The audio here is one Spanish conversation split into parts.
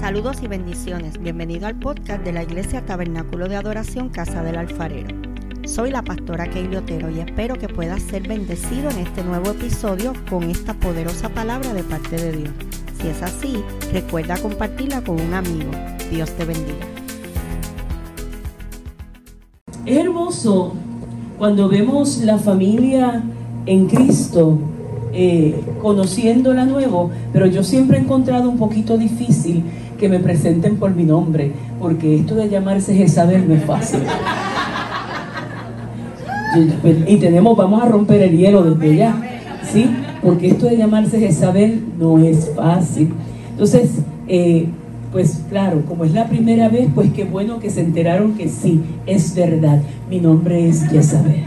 Saludos y bendiciones. Bienvenido al podcast de la Iglesia Tabernáculo de Adoración Casa del Alfarero. Soy la pastora Keili Otero y espero que puedas ser bendecido en este nuevo episodio con esta poderosa palabra de parte de Dios. Si es así, recuerda compartirla con un amigo. Dios te bendiga. Es hermoso cuando vemos la familia en Cristo, eh, conociéndola nuevo, pero yo siempre he encontrado un poquito difícil que me presenten por mi nombre, porque esto de llamarse Jezabel no es fácil. Y tenemos, vamos a romper el hielo desde ya, ¿sí? Porque esto de llamarse Jezabel no es fácil. Entonces, eh, pues claro, como es la primera vez, pues qué bueno que se enteraron que sí, es verdad. Mi nombre es Jezabel.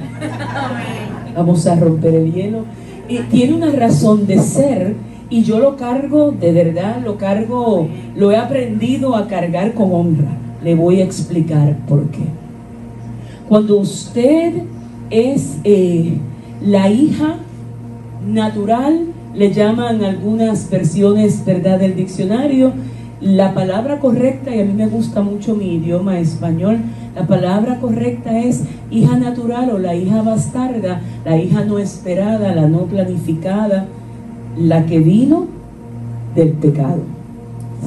Vamos a romper el hielo. Y tiene una razón de ser y yo lo cargo, de verdad, lo cargo, lo he aprendido a cargar con honra. Le voy a explicar por qué. Cuando usted es eh, la hija natural, le llaman algunas versiones, ¿verdad?, del diccionario, la palabra correcta, y a mí me gusta mucho mi idioma español, la palabra correcta es hija natural o la hija bastarda, la hija no esperada, la no planificada, la que vino del pecado.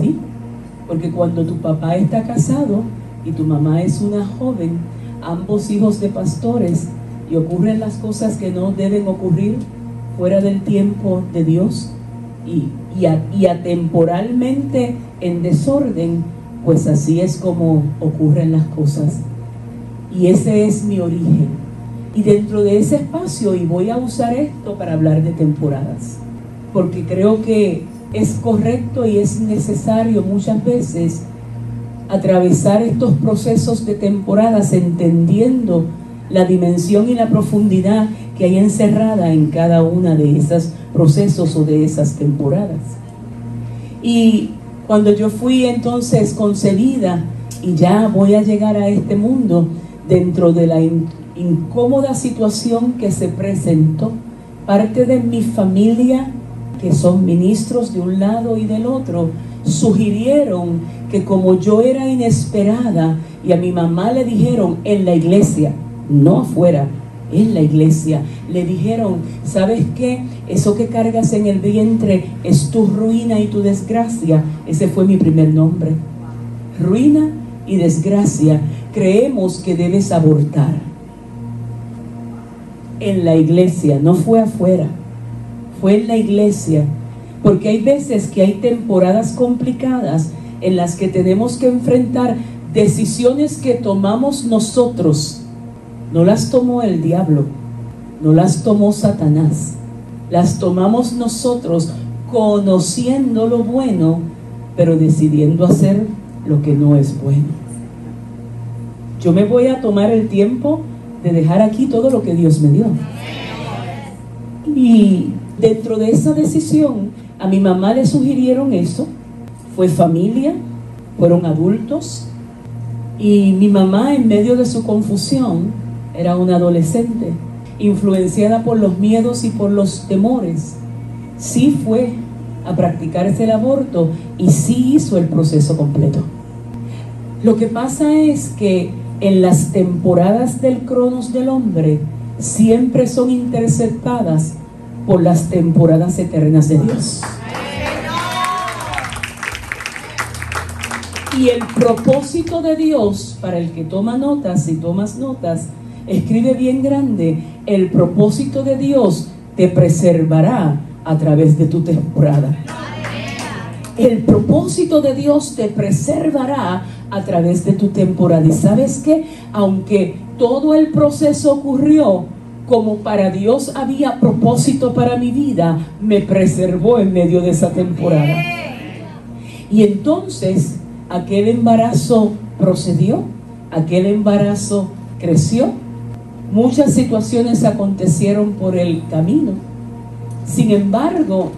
¿Sí? Porque cuando tu papá está casado y tu mamá es una joven, ambos hijos de pastores, y ocurren las cosas que no deben ocurrir fuera del tiempo de Dios y, y, atemporalmente en desorden, pues así es como ocurren las cosas. Y ese es mi origen. Y dentro de ese espacio, y voy a usar esto para hablar de temporadas porque creo que es correcto y es necesario muchas veces atravesar estos procesos de temporadas entendiendo la dimensión y la profundidad que hay encerrada en cada una de esos procesos o de esas temporadas. Y cuando yo fui entonces concebida y ya voy a llegar a este mundo dentro de la incómoda situación que se presentó, parte de mi familia que son ministros de un lado y del otro, sugirieron que como yo era inesperada y a mi mamá le dijeron en la iglesia, no afuera, en la iglesia, le dijeron, ¿sabes qué? Eso que cargas en el vientre es tu ruina y tu desgracia. Ese fue mi primer nombre. Ruina y desgracia. Creemos que debes abortar. En la iglesia, no fue afuera fue en la iglesia, porque hay veces que hay temporadas complicadas en las que tenemos que enfrentar decisiones que tomamos nosotros. No las tomó el diablo, no las tomó Satanás, las tomamos nosotros conociendo lo bueno, pero decidiendo hacer lo que no es bueno. Yo me voy a tomar el tiempo de dejar aquí todo lo que Dios me dio. Y Dentro de esa decisión, a mi mamá le sugirieron eso. Fue familia, fueron adultos. Y mi mamá, en medio de su confusión, era una adolescente, influenciada por los miedos y por los temores. Sí fue a practicarse el aborto y sí hizo el proceso completo. Lo que pasa es que en las temporadas del cronos del hombre siempre son interceptadas por las temporadas eternas de Dios. Y el propósito de Dios, para el que toma notas, y tomas notas, escribe bien grande, el propósito de Dios te preservará a través de tu temporada. El propósito de Dios te preservará a través de tu temporada. Y sabes que, aunque todo el proceso ocurrió, como para Dios había propósito para mi vida, me preservó en medio de esa temporada. Y entonces aquel embarazo procedió, aquel embarazo creció, muchas situaciones acontecieron por el camino. Sin embargo,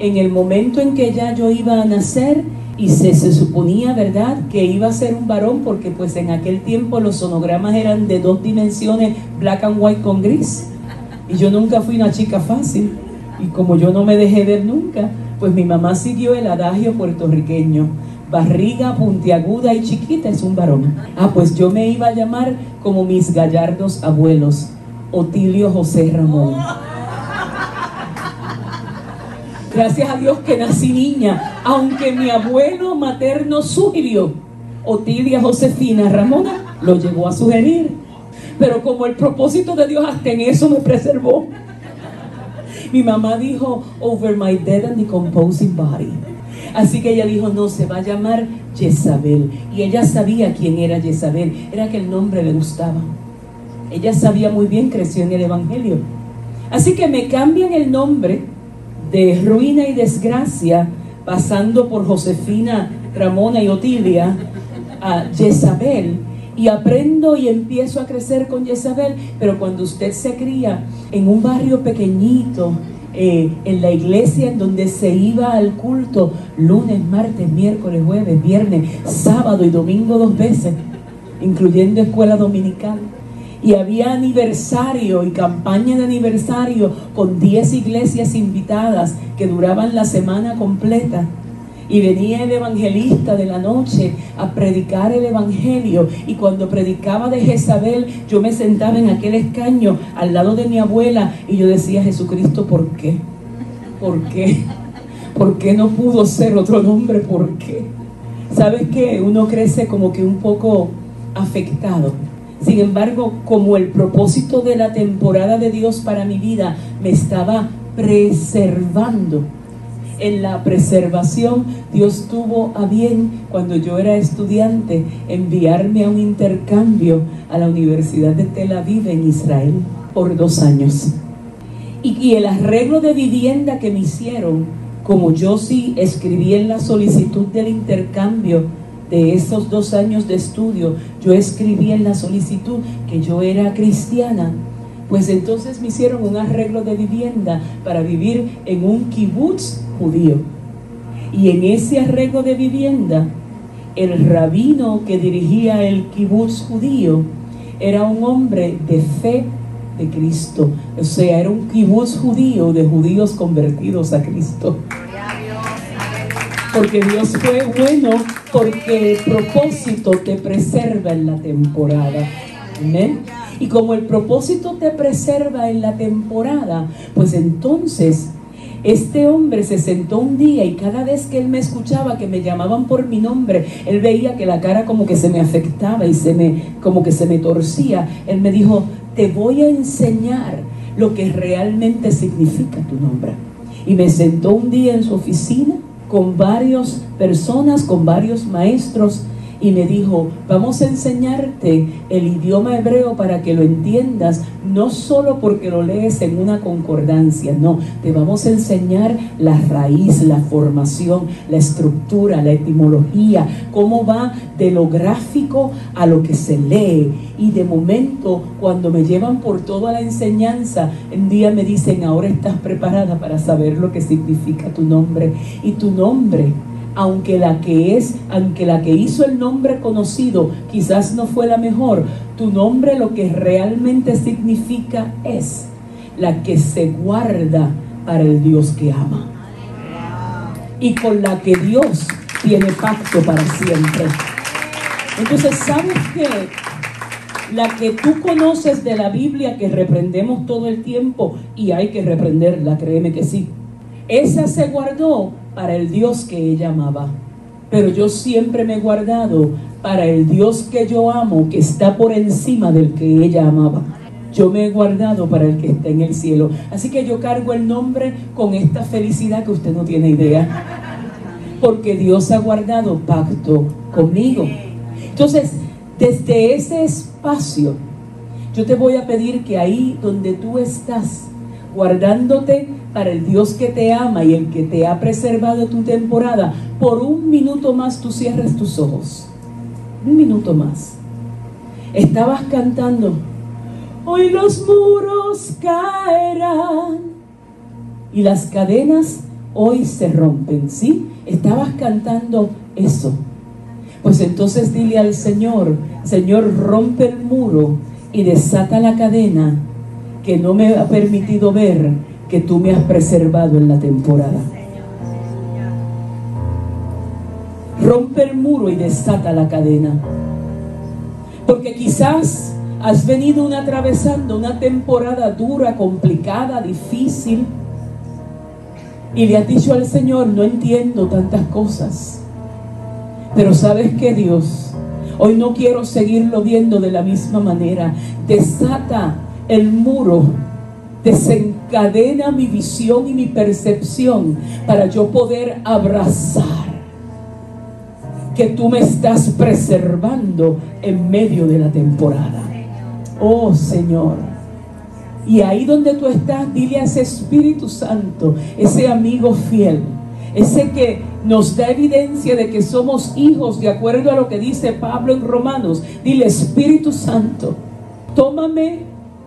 en el momento en que ya yo iba a nacer, y se, se, suponía, ¿verdad?, que iba a ser un varón porque pues en aquel tiempo los sonogramas eran de dos dimensiones, black and white con gris. Y yo nunca fui una chica fácil. Y como yo no me dejé ver nunca, pues mi mamá siguió el adagio puertorriqueño. barriga puntiaguda y chiquita es un varón. Ah, pues yo me iba a llamar como mis gallardos abuelos, Otilio José Ramón. Gracias a Dios que nací niña, aunque mi abuelo materno sugirió, Otilia Josefina Ramona, lo llevó a sugerir. Pero como el propósito de Dios hasta en eso me preservó. Mi mamá dijo, over my dead and decomposing body. Así que ella dijo, no, se va a llamar Jezabel. Y ella sabía quién era Jezabel, era que el nombre le gustaba. Ella sabía muy bien, creció en el Evangelio. Así que me cambian el nombre de ruina y desgracia, pasando por Josefina, Ramona y Otilia, a Jezabel. Y aprendo y empiezo a crecer con Jezabel, pero cuando usted se cría en un barrio pequeñito, eh, en la iglesia en donde se iba al culto lunes, martes, miércoles, jueves, viernes, sábado y domingo dos veces, incluyendo escuela dominical. Y había aniversario y campaña de aniversario con 10 iglesias invitadas que duraban la semana completa. Y venía el evangelista de la noche a predicar el evangelio. Y cuando predicaba de Jezabel, yo me sentaba en aquel escaño al lado de mi abuela y yo decía, Jesucristo, ¿por qué? ¿Por qué? ¿Por qué no pudo ser otro nombre? ¿Por qué? ¿Sabes qué? Uno crece como que un poco afectado. Sin embargo, como el propósito de la temporada de Dios para mi vida me estaba preservando, en la preservación, Dios tuvo a bien, cuando yo era estudiante, enviarme a un intercambio a la Universidad de Tel Aviv en Israel por dos años. Y, el arreglo de vivienda que me hicieron, como yo sí escribí en la solicitud del intercambio de esos dos años de estudio, yo escribí en la solicitud que yo era cristiana pues entonces me hicieron un arreglo de vivienda para vivir en un kibutz judío. Y en ese arreglo de vivienda, el rabino que dirigía el kibutz judío era un hombre de fe de Cristo. O sea, era un kibutz judío de judíos convertidos a Cristo. Porque Dios fue bueno, porque el propósito te preserva en la temporada. Amén. Y como el propósito te preserva en la temporada, pues entonces este hombre se sentó un día y cada vez que él me escuchaba, que me llamaban por mi nombre, él veía que la cara como que se me afectaba y se me, como que se me torcía. Él me dijo, te voy a enseñar lo que realmente significa tu nombre. Y me sentó un día en su oficina con varias personas, con varios maestros, y me dijo, vamos a enseñarte el idioma hebreo para que lo entiendas, no solo porque lo lees en una concordancia, no, te vamos a enseñar la raíz, la formación, la estructura, la etimología, cómo va de lo gráfico a lo que se lee. Y de momento, cuando me llevan por toda la enseñanza, un día me dicen, ahora estás preparada para saber lo que significa tu nombre. Y tu nombre aunque la que es, aunque la que hizo el nombre conocido quizás no fue la mejor, tu nombre lo que realmente significa es la que se guarda para el Dios que ama. Y con la que Dios tiene pacto para siempre. Entonces, ¿sabes qué? La que tú conoces de la Biblia que reprendemos todo el tiempo y hay que reprenderla, créeme que sí. Esa se guardó para el Dios que ella amaba. Pero yo siempre me he guardado para el Dios que yo amo, que está por encima del que ella amaba. Yo me he guardado para el que está en el cielo. Así que yo cargo el nombre con esta felicidad que usted no tiene idea. Porque Dios ha guardado pacto conmigo. Entonces, desde ese espacio, yo te voy a pedir que ahí donde tú estás, guardándote para el Dios que te ama y el que te ha preservado tu temporada, por un minuto más tú cierres tus ojos. Un minuto más. Estabas cantando, hoy los muros caerán y las cadenas hoy se rompen, ¿sí? Estabas cantando eso. Pues entonces dile al Señor, Señor, rompe el muro y desata la cadena que no me ha permitido ver que tú me has preservado en la temporada. Rompe el muro y desata la cadena. Porque quizás has venido una atravesando una temporada dura, complicada, difícil. Y le has dicho al Señor, no entiendo tantas cosas. Pero sabes que Dios, hoy no quiero seguirlo viendo de la misma manera. Desata el muro, desencadena mi visión y mi percepción para yo poder abrazar que tú me estás preservando en medio de la temporada. Oh Señor. Y ahí donde tú estás, dile a ese Espíritu Santo, ese amigo fiel, ese que nos da evidencia de que somos hijos de acuerdo a lo que dice Pablo en Romanos. Dile, Espíritu Santo, tómame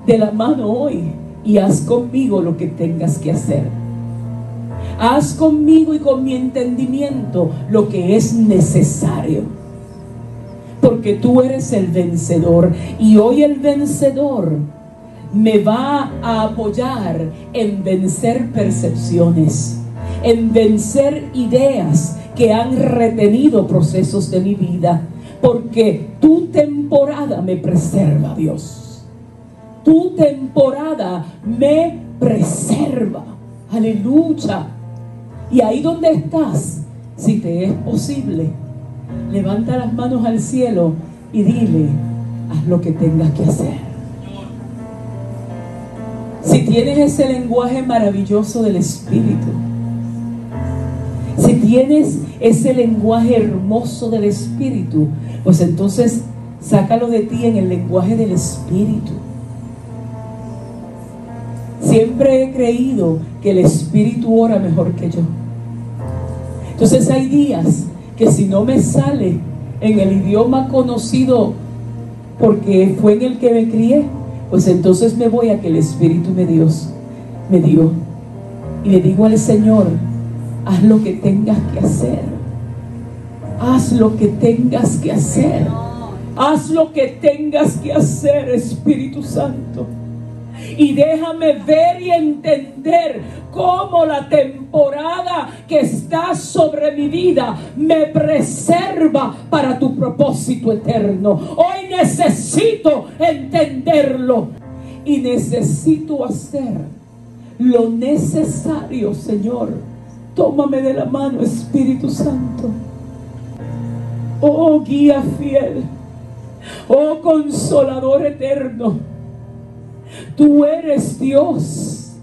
de la mano hoy y haz conmigo lo que tengas que hacer. Haz conmigo y con mi entendimiento lo que es necesario. Porque tú eres el vencedor. Y hoy el vencedor me va a apoyar en vencer percepciones, en vencer ideas que han retenido procesos de mi vida. Porque tu temporada me preserva, Dios. Tu temporada me preserva. Aleluya. Y ahí donde estás, si te es posible, levanta las manos al cielo y dile, haz lo que tengas que hacer. Si tienes ese lenguaje maravilloso del Espíritu, si tienes ese lenguaje hermoso del Espíritu, pues entonces sácalo de ti en el lenguaje del Espíritu. Siempre he creído que el Espíritu ora mejor que yo. Entonces hay días que si no me sale en el idioma conocido porque fue en el que me crié, pues entonces me voy a que el Espíritu me dio, me dio. Y le digo al Señor, haz lo que tengas que hacer. Haz lo que tengas que hacer. Haz lo que tengas que hacer, Espíritu Santo y déjame ver y entender cómo la temporada que está sobre mi vida me preserva para tu propósito eterno. Hoy necesito entenderlo y necesito hacer lo necesario, Señor. Tómame de la mano, Espíritu Santo. Oh guía fiel. Oh consolador eterno Tú eres Dios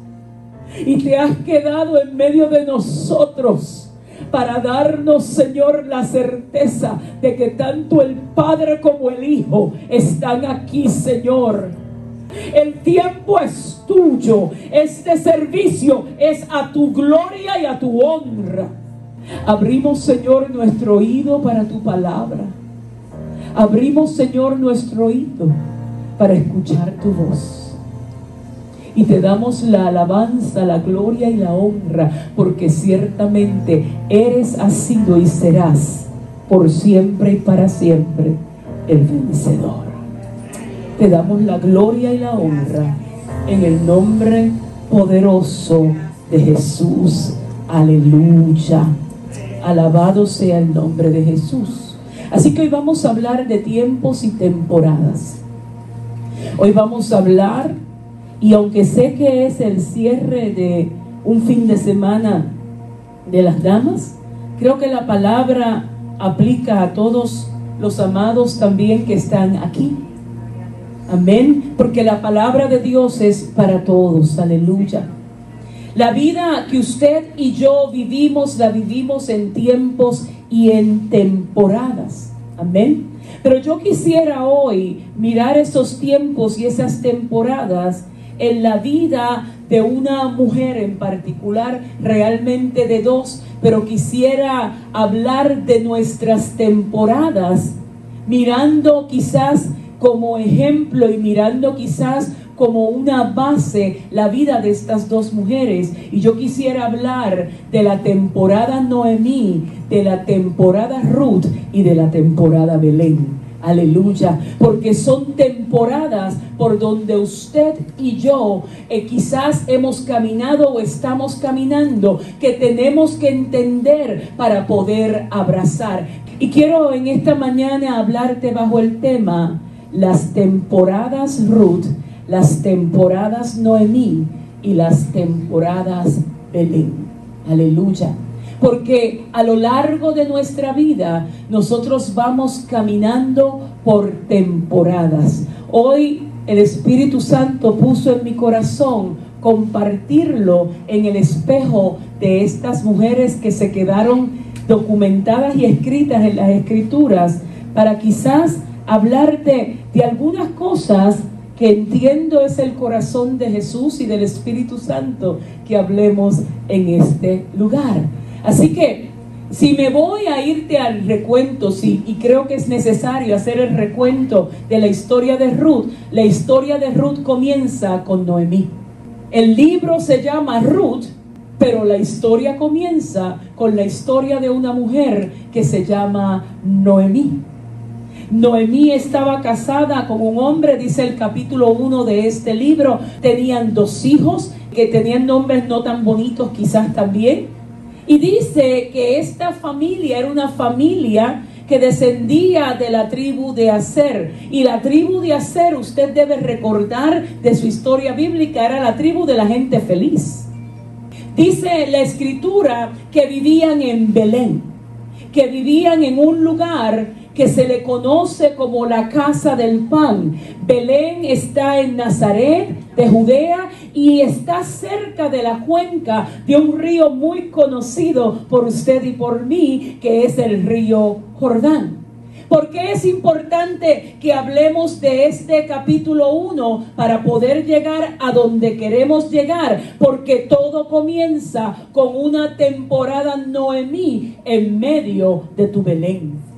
y te has quedado en medio de nosotros para darnos, Señor, la certeza de que tanto el Padre como el Hijo están aquí, Señor. El tiempo es tuyo. Este servicio es a tu gloria y a tu honra. Abrimos, Señor, nuestro oído para tu palabra. Abrimos, Señor, nuestro oído para escuchar tu voz y te damos la alabanza, la gloria y la honra, porque ciertamente eres, has sido y serás por siempre y para siempre el vencedor. Te damos la gloria y la honra en el nombre poderoso de Jesús. Aleluya. Alabado sea el nombre de Jesús. Así que hoy vamos a hablar de tiempos y temporadas. Hoy vamos a hablar y aunque sé que es el cierre de un fin de semana de las damas, creo que la palabra aplica a todos los amados también que están aquí. Amén. Porque la palabra de Dios es para todos. Aleluya. La vida que usted y yo vivimos, la vivimos en tiempos y en temporadas. Amén. Pero yo quisiera hoy mirar esos tiempos y esas temporadas en la vida de una mujer en particular, realmente de dos, pero quisiera hablar de nuestras temporadas, mirando quizás como ejemplo y mirando quizás como una base la vida de estas dos mujeres. Y yo quisiera hablar de la temporada Noemí, de la temporada Ruth y de la temporada Belén. Aleluya, porque son temporadas por donde usted y yo eh, quizás hemos caminado o estamos caminando que tenemos que entender para poder abrazar. Y quiero en esta mañana hablarte bajo el tema las temporadas Ruth, las temporadas Noemí y las temporadas Belén. Aleluya porque a lo largo de nuestra vida nosotros vamos caminando por temporadas. Hoy el Espíritu Santo puso en mi corazón compartirlo en el espejo de estas mujeres que se quedaron documentadas y escritas en las escrituras para quizás hablarte de algunas cosas que entiendo es el corazón de Jesús y del Espíritu Santo que hablemos en este lugar. Así que si me voy a irte al recuento, y creo que es necesario hacer el recuento de la historia de Ruth, la historia de Ruth comienza con Noemí. El libro se llama Ruth, pero la historia comienza con la historia de una mujer que se llama Noemí. Noemí estaba casada con un hombre, dice el capítulo 1 de este libro. Tenían dos hijos que tenían nombres no tan bonitos quizás también. Y dice que esta familia era una familia que descendía de la tribu de Aser. Y la tribu de Aser, usted debe recordar de su historia bíblica, era la tribu de la gente feliz. Dice la escritura que vivían en Belén, que vivían en un lugar que se le conoce como la casa del pan. Belén está en Nazaret de Judea y está cerca de la cuenca de un río muy conocido por usted y por mí, que es el río Jordán. ¿Por qué es importante que hablemos de este capítulo 1 para poder llegar a donde queremos llegar? Porque todo comienza con una temporada Noemí en medio de tu Belén.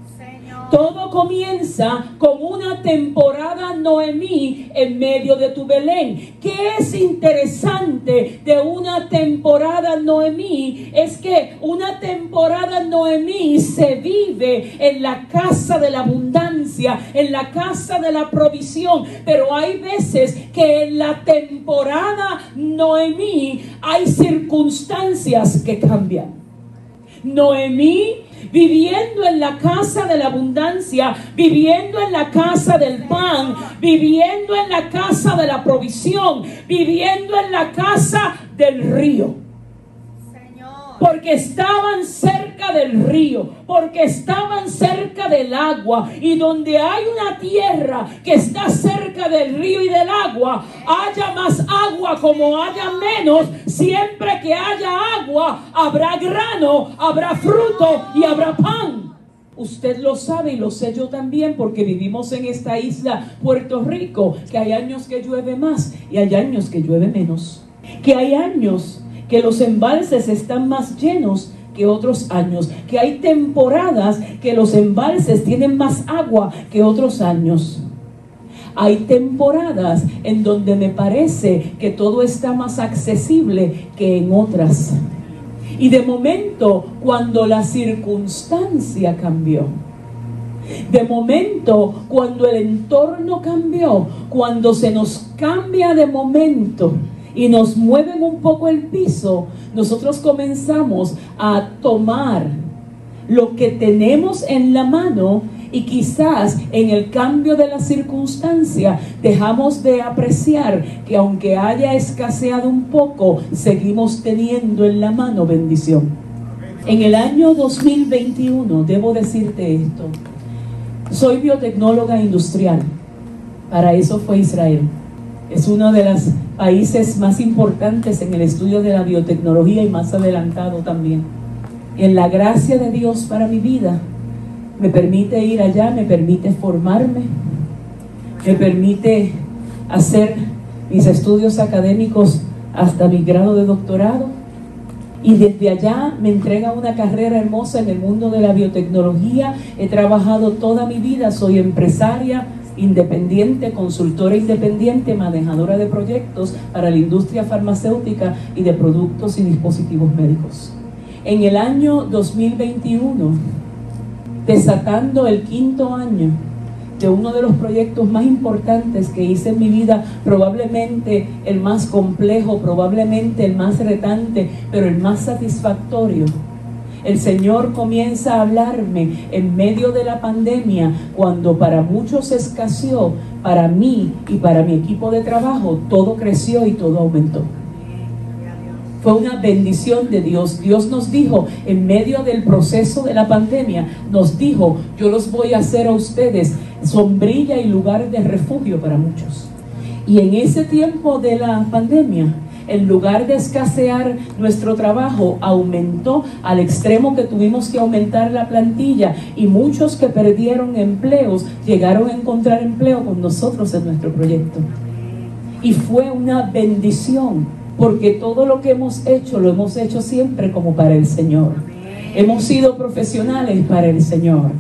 Todo comienza con una temporada Noemí en medio de tu Belén. ¿Qué es interesante de una temporada Noemí? Es que una temporada Noemí se vive en la casa de la abundancia, en la casa de la provisión. Pero hay veces que en la temporada Noemí hay circunstancias que cambian. Noemí viviendo en la casa de la abundancia, viviendo en la casa del pan, viviendo en la casa de la provisión, viviendo en la casa del río porque estaban cerca del río, porque estaban cerca del agua. Y donde hay una tierra que está cerca del río y del agua, haya más agua como haya menos, siempre que haya agua, habrá grano, habrá fruto y habrá pan. Usted lo sabe y lo sé yo también porque vivimos en esta isla Puerto Rico, que hay años que llueve más y hay años que llueve menos. Que hay años que los embalses están más llenos que otros años, que hay temporadas que los embalses tienen más agua que otros años. Hay temporadas en donde me parece que todo está más accesible que en otras. Y de momento, cuando la circunstancia cambió, de momento, cuando el entorno cambió, cuando se nos cambia de momento, y nos mueven un poco el piso, nosotros comenzamos a tomar lo que tenemos en la mano y quizás en el cambio de la circunstancia dejamos de apreciar que aunque haya escaseado un poco, seguimos teniendo en la mano bendición. En el año 2021, debo decirte esto, soy biotecnóloga industrial, para eso fue Israel. Es uno de los países más importantes en el estudio de la biotecnología y más adelantado también. En la gracia de Dios para mi vida, me permite ir allá, me permite formarme, me permite hacer mis estudios académicos hasta mi grado de doctorado. Y desde allá me entrega una carrera hermosa en el mundo de la biotecnología. He trabajado toda mi vida, soy empresaria, independiente, consultora independiente, manejadora de proyectos para la industria farmacéutica y de productos y dispositivos médicos. En el año 2021, desatando el quinto año de uno de los proyectos más importantes que hice en mi vida, probablemente el más complejo, probablemente el más retante, pero el más satisfactorio. El Señor comienza a hablarme en medio de la pandemia, cuando para muchos escaseó, para mí y para mi equipo de trabajo, todo creció y todo aumentó. Fue una bendición de Dios. Dios nos dijo, en medio del proceso de la pandemia, nos dijo, yo los voy a hacer a ustedes sombrilla y lugar de refugio para muchos. Y en ese tiempo de la pandemia, en lugar de escasear nuestro trabajo, aumentó al extremo que tuvimos que aumentar la plantilla y muchos que perdieron empleos llegaron a encontrar empleo con nosotros en nuestro proyecto. Y fue una bendición porque todo lo que hemos hecho lo hemos hecho siempre como para el Señor. Hemos sido profesionales para el Señor.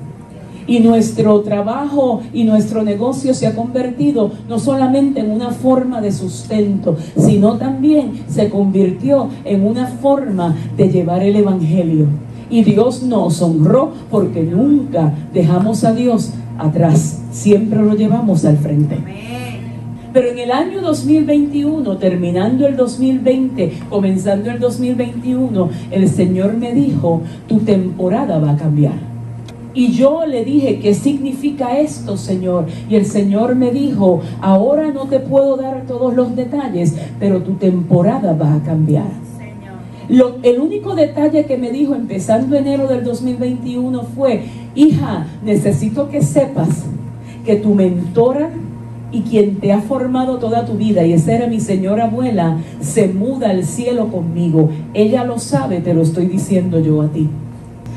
Y nuestro trabajo y nuestro negocio se ha convertido no solamente en una forma de sustento, sino también se convirtió en una forma de llevar el Evangelio. Y Dios nos honró porque nunca dejamos a Dios atrás, siempre lo llevamos al frente. Pero en el año 2021, terminando el 2020, comenzando el 2021, el Señor me dijo, tu temporada va a cambiar. Y yo le dije, ¿qué significa esto, Señor? Y el Señor me dijo, ahora no te puedo dar todos los detalles, pero tu temporada va a cambiar. Lo, el único detalle que me dijo empezando enero del 2021 fue, hija, necesito que sepas que tu mentora y quien te ha formado toda tu vida, y esa era mi señora abuela, se muda al cielo conmigo. Ella lo sabe, te lo estoy diciendo yo a ti.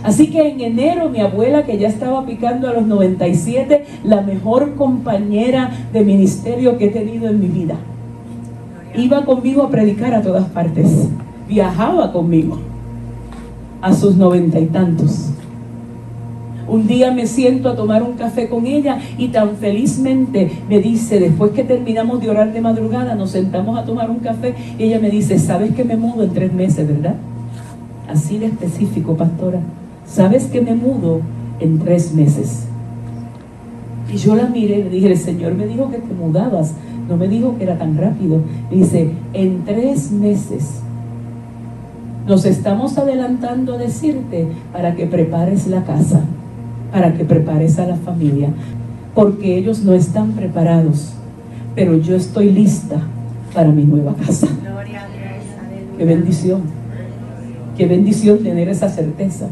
Así que en enero mi abuela, que ya estaba picando a los 97, la mejor compañera de ministerio que he tenido en mi vida, iba conmigo a predicar a todas partes, viajaba conmigo a sus noventa y tantos. Un día me siento a tomar un café con ella y tan felizmente me dice, después que terminamos de orar de madrugada, nos sentamos a tomar un café y ella me dice, ¿sabes que me mudo en tres meses, verdad? Así de específico, pastora. ¿Sabes que me mudo en tres meses? Y yo la miré y le dije, el Señor me dijo que te mudabas, no me dijo que era tan rápido. Dice, en tres meses nos estamos adelantando a decirte para que prepares la casa para que prepares a la familia, porque ellos no están preparados, pero yo estoy lista para mi nueva casa. Qué bendición, qué bendición tener esa certeza.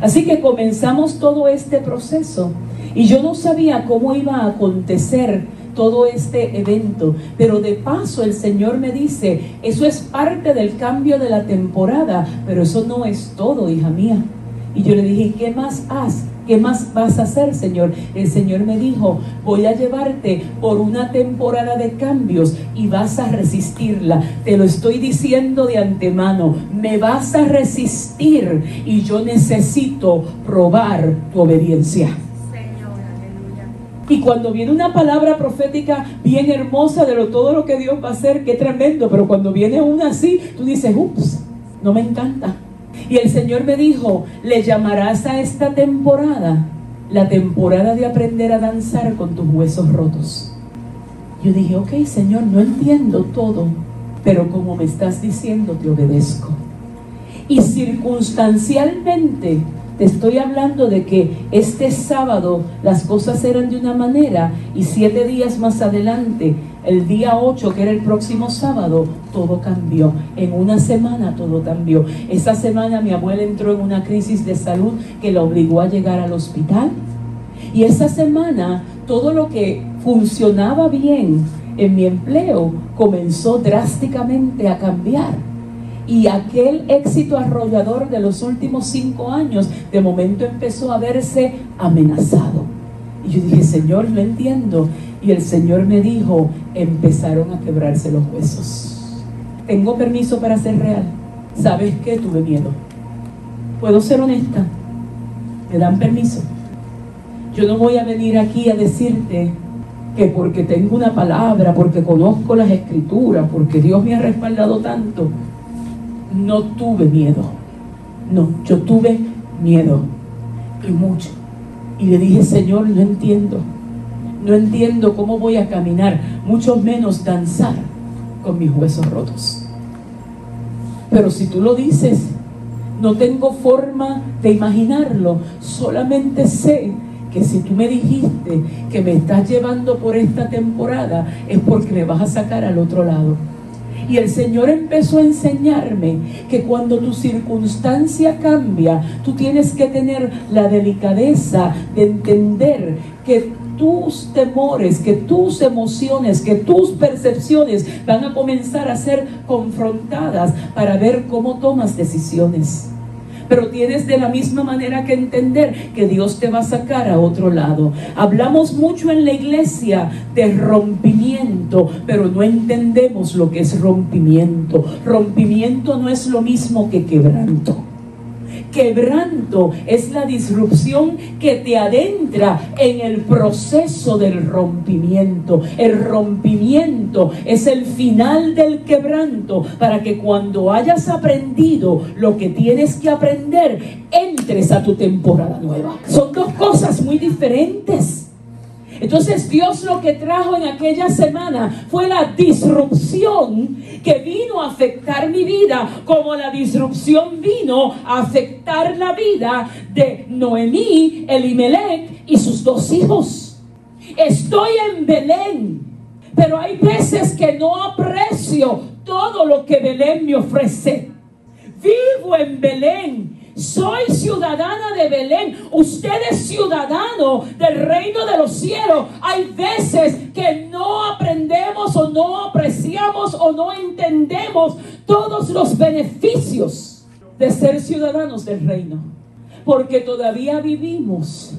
Así que comenzamos todo este proceso y yo no sabía cómo iba a acontecer todo este evento. Pero de paso el Señor me dice, eso es parte del cambio de la temporada, pero eso no es todo, hija mía. Y yo le dije, ¿qué más has? ¿Qué más vas a hacer, Señor? El Señor me dijo, voy a llevarte por una temporada de cambios y vas a resistirla. Te lo estoy diciendo de antemano, me vas a resistir y yo necesito probar tu obediencia. Y cuando viene una palabra profética bien hermosa de lo, todo lo que Dios va a hacer, qué tremendo, pero cuando viene una así, tú dices, ups, no me encanta. Y el Señor me dijo, le llamarás a esta temporada la temporada de aprender a danzar con tus huesos rotos. Yo dije, ok Señor, no entiendo todo, pero como me estás diciendo, te obedezco. Y circunstancialmente te estoy hablando de que este sábado las cosas eran de una manera y siete días más adelante, el día 8, que era el próximo sábado, todo cambió. En una semana todo cambió. Esa semana mi abuela entró en una crisis de salud que la obligó a llegar al hospital. Y esa semana todo lo que funcionaba bien en mi empleo comenzó drásticamente a cambiar y aquel éxito arrollador de los últimos cinco años de momento empezó a verse amenazado. Y yo dije, Señor, no entiendo. Y el Señor me dijo, empezaron a quebrarse los huesos. Tengo permiso para ser real. ¿Sabes qué? Tuve miedo. ¿Puedo ser honesta? ¿Me dan permiso? Yo no voy a venir aquí a decirte que porque tengo una palabra, porque conozco las escrituras, porque Dios me ha respaldado tanto, no tuve miedo. No, yo tuve miedo y mucho. Y le dije, Señor, no entiendo. no entiendo cómo voy a caminar, mucho menos danzar con mis huesos rotos. Pero si tú lo dices, no tengo forma de imaginarlo, solamente sé que si tú me dijiste que me estás llevando por esta temporada es porque me vas a sacar al otro lado. Y el Señor empezó a enseñarme que cuando tu circunstancia cambia, tú tienes que tener la delicadeza de entender que tus temores, que tus emociones, que tus percepciones van a comenzar a ser confrontadas para ver cómo tomas decisiones. Pero tienes de la misma manera que entender que Dios te va a sacar a otro lado. Hablamos mucho en la iglesia de rompimiento, pero no entendemos lo que es rompimiento. Rompimiento no es lo mismo que quebranto. Quebranto es la disrupción que te adentra en el proceso del rompimiento. El rompimiento es el final del quebranto para que cuando hayas aprendido lo que tienes que aprender, entres a tu temporada nueva. Son dos cosas muy diferentes. Entonces Dios lo que trajo en aquella semana fue la disrupción que vino a afectar mi vida, como la disrupción vino a afectar la vida de Noemí, Elimelech y sus dos hijos. Estoy en Belén, pero hay veces que no aprecio todo lo que Belén me ofrece. Vivo en Belén, soy ciudadana de Belén. Usted es ciudadano del reino de los cielos. Hay veces que no aprendemos o no apreciamos o no entendemos todos los beneficios de ser ciudadanos del reino. Porque todavía vivimos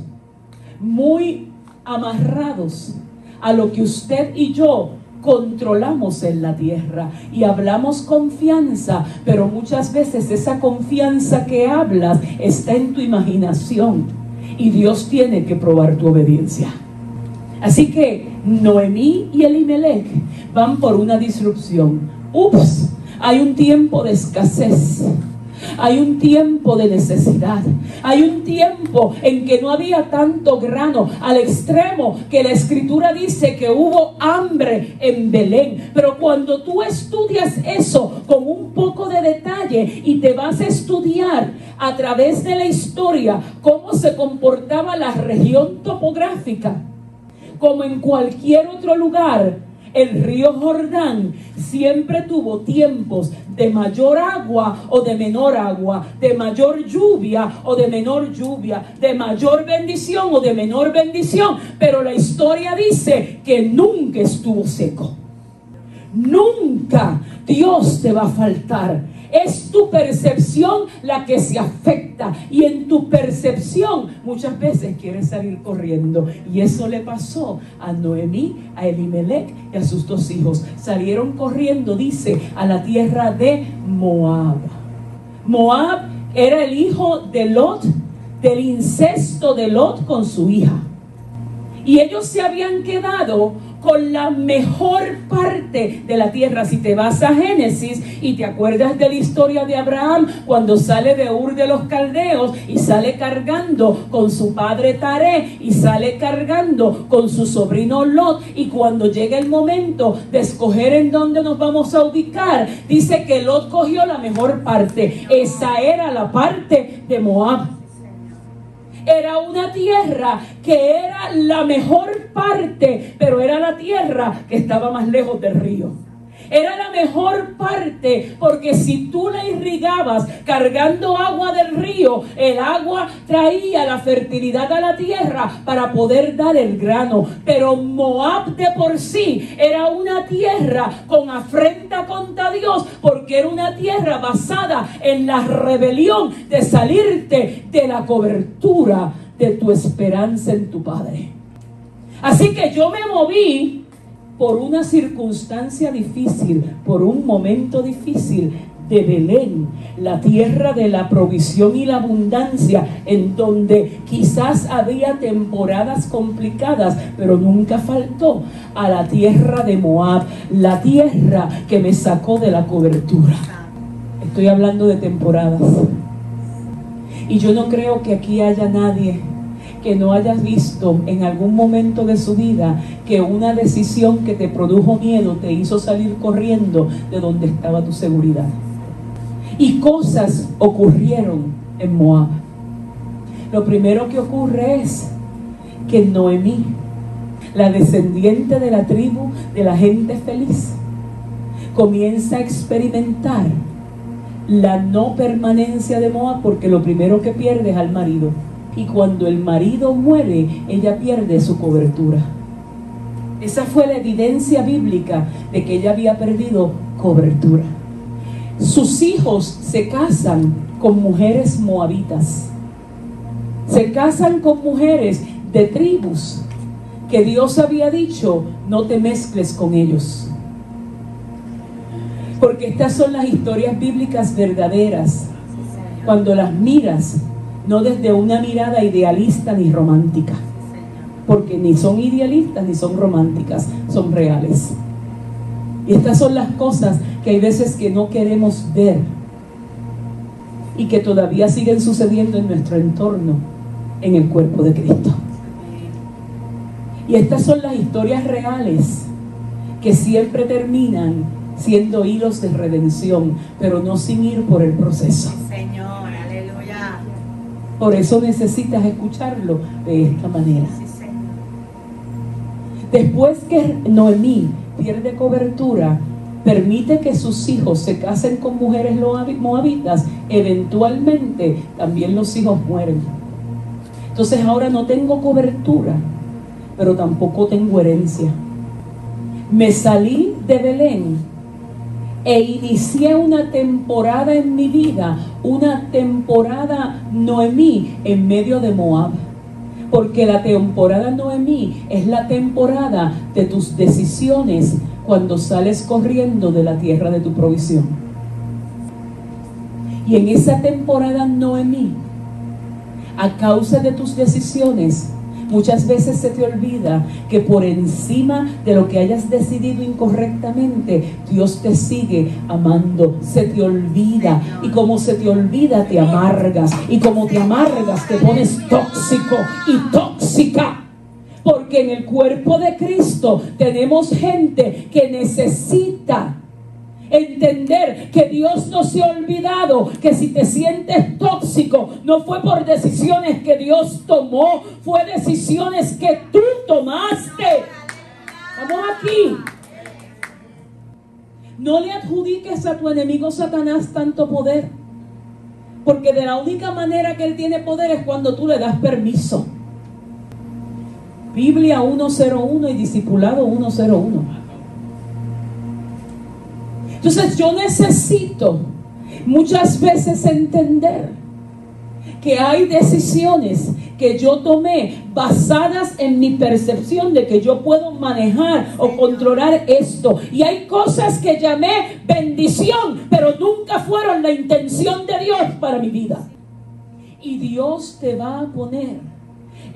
muy amarrados a lo que usted y yo controlamos en la tierra y hablamos confianza, pero muchas veces esa confianza que hablas está en tu imaginación y Dios tiene que probar tu obediencia. Así que Noemí y Elimelech van por una disrupción. Ups, hay un tiempo de escasez. Hay un tiempo de necesidad. Hay un tiempo en que no había tanto grano al extremo que la escritura dice que hubo hambre en Belén. Pero cuando tú estudias eso con un poco de detalle y te vas a estudiar a través de la historia cómo se comportaba la región topográfica, como en cualquier otro lugar, el río Jordán siempre tuvo tiempos de mayor agua o de menor agua, de mayor lluvia o de menor lluvia, de mayor bendición o de menor bendición. Pero la historia dice que nunca estuvo seco. Nunca Dios te va a faltar. Es tu percepción la que se afecta y en tu percepción muchas veces quieres salir corriendo. Y eso le pasó a Noemí, a Elimelech y a sus dos hijos. Salieron corriendo, dice, a la tierra de Moab. Moab era el hijo de Lot, del incesto de Lot con su hija. Y ellos se habían quedado con la mejor parte de la tierra. Si te vas a Génesis y te acuerdas de la historia de Abraham cuando sale de Ur de los Caldeos y sale cargando con su padre Taré y sale cargando con su sobrino Lot y cuando llega el momento de escoger en dónde nos vamos a ubicar, dice que Lot cogió la mejor parte. Esa era la parte de Moab era una tierra que era la mejor parte, pero era la tierra que estaba más lejos del río. Era la mejor parte porque si tú la irrigabas cargando agua del río, el agua traía la fertilidad a la tierra para poder dar el grano. Pero Moab de por sí era una tierra con afrenta contra Dios porque era una tierra basada en la rebelión de salirte de la cobertura de tu esperanza en tu Padre. Así que yo me moví por una circunstancia difícil, por un momento difícil de Belén, la tierra de la provisión y la abundancia, en donde quizás había temporadas complicadas, pero nunca faltó a la tierra de Moab, la tierra que me sacó de la cobertura. Estoy hablando de temporadas. Y yo no creo que aquí haya nadie que no hayas visto en algún momento de su vida que una decisión que te produjo miedo te hizo salir corriendo de donde estaba tu seguridad. Y cosas ocurrieron en Moab. Lo primero que ocurre es que Noemí, la descendiente de la tribu de la gente feliz, comienza a experimentar la no permanencia de Moab porque lo primero que pierde es al marido. Y cuando el marido muere, ella pierde su cobertura. Esa fue la evidencia bíblica de que ella había perdido cobertura. Sus hijos se casan con mujeres moabitas. Se casan con mujeres de tribus que Dios había dicho, no te mezcles con ellos. Porque estas son las historias bíblicas verdaderas. Cuando las miras, no desde una mirada idealista ni romántica. Porque ni son idealistas ni son románticas, son reales. Y estas son las cosas que hay veces que no queremos ver y que todavía siguen sucediendo en nuestro entorno, en el cuerpo de Cristo. Y estas son las historias reales que siempre terminan siendo hilos de redención, pero no sin ir por el proceso. Señor. Por eso necesitas escucharlo de esta manera. Después que Noemí pierde cobertura, permite que sus hijos se casen con mujeres moabitas, eventualmente también los hijos mueren. Entonces ahora no tengo cobertura, pero tampoco tengo herencia. Me salí de Belén e inicié una temporada en mi vida, una temporada Noemí en medio de Moab. Porque la temporada Noemí es la temporada de tus decisiones cuando sales corriendo de la tierra de tu provisión. Y en esa temporada Noemí, a causa de tus decisiones, Muchas veces se te olvida que por encima de lo que hayas decidido incorrectamente, Dios te sigue amando. Se te olvida. Y como se te olvida, te amargas. Y como te amargas, te pones tóxico y tóxica. Porque en el cuerpo de Cristo tenemos gente que necesita Entender que Dios no se ha olvidado que si te sientes tóxico, no fue por decisiones que Dios tomó, fue decisiones que tú tomaste. Vamos aquí. No le adjudiques a tu enemigo Satanás tanto poder. Porque de la única manera que él tiene poder es cuando tú le das permiso. Biblia 101 y Discipulado 101. Entonces yo necesito muchas veces entender que hay decisiones que yo tomé basadas en mi percepción de que yo puedo manejar o controlar esto. Y hay cosas que llamé bendición, pero nunca fueron la intención de Dios para mi vida. Y Dios te va a poner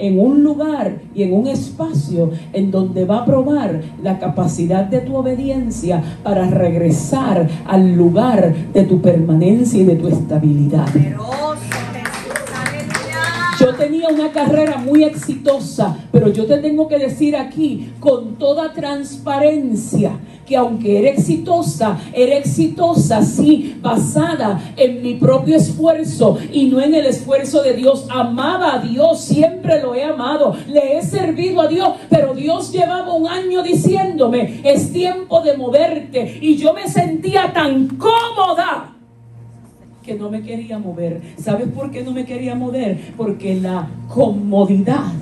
en un lugar y en un espacio en donde va a probar la capacidad de tu obediencia para regresar al lugar de tu permanencia y de tu estabilidad. Yo tenía una carrera muy exitosa, pero yo te tengo que decir aquí con toda transparencia que aunque era exitosa, era exitosa, sí, basada en mi propio esfuerzo y no en el esfuerzo de Dios. Amaba a Dios, siempre lo he amado, le he servido a Dios, pero Dios llevaba un año diciéndome, es tiempo de moverte y yo me sentía tan cómoda que no me quería mover. ¿Sabes por qué no me quería mover? Porque la comodidad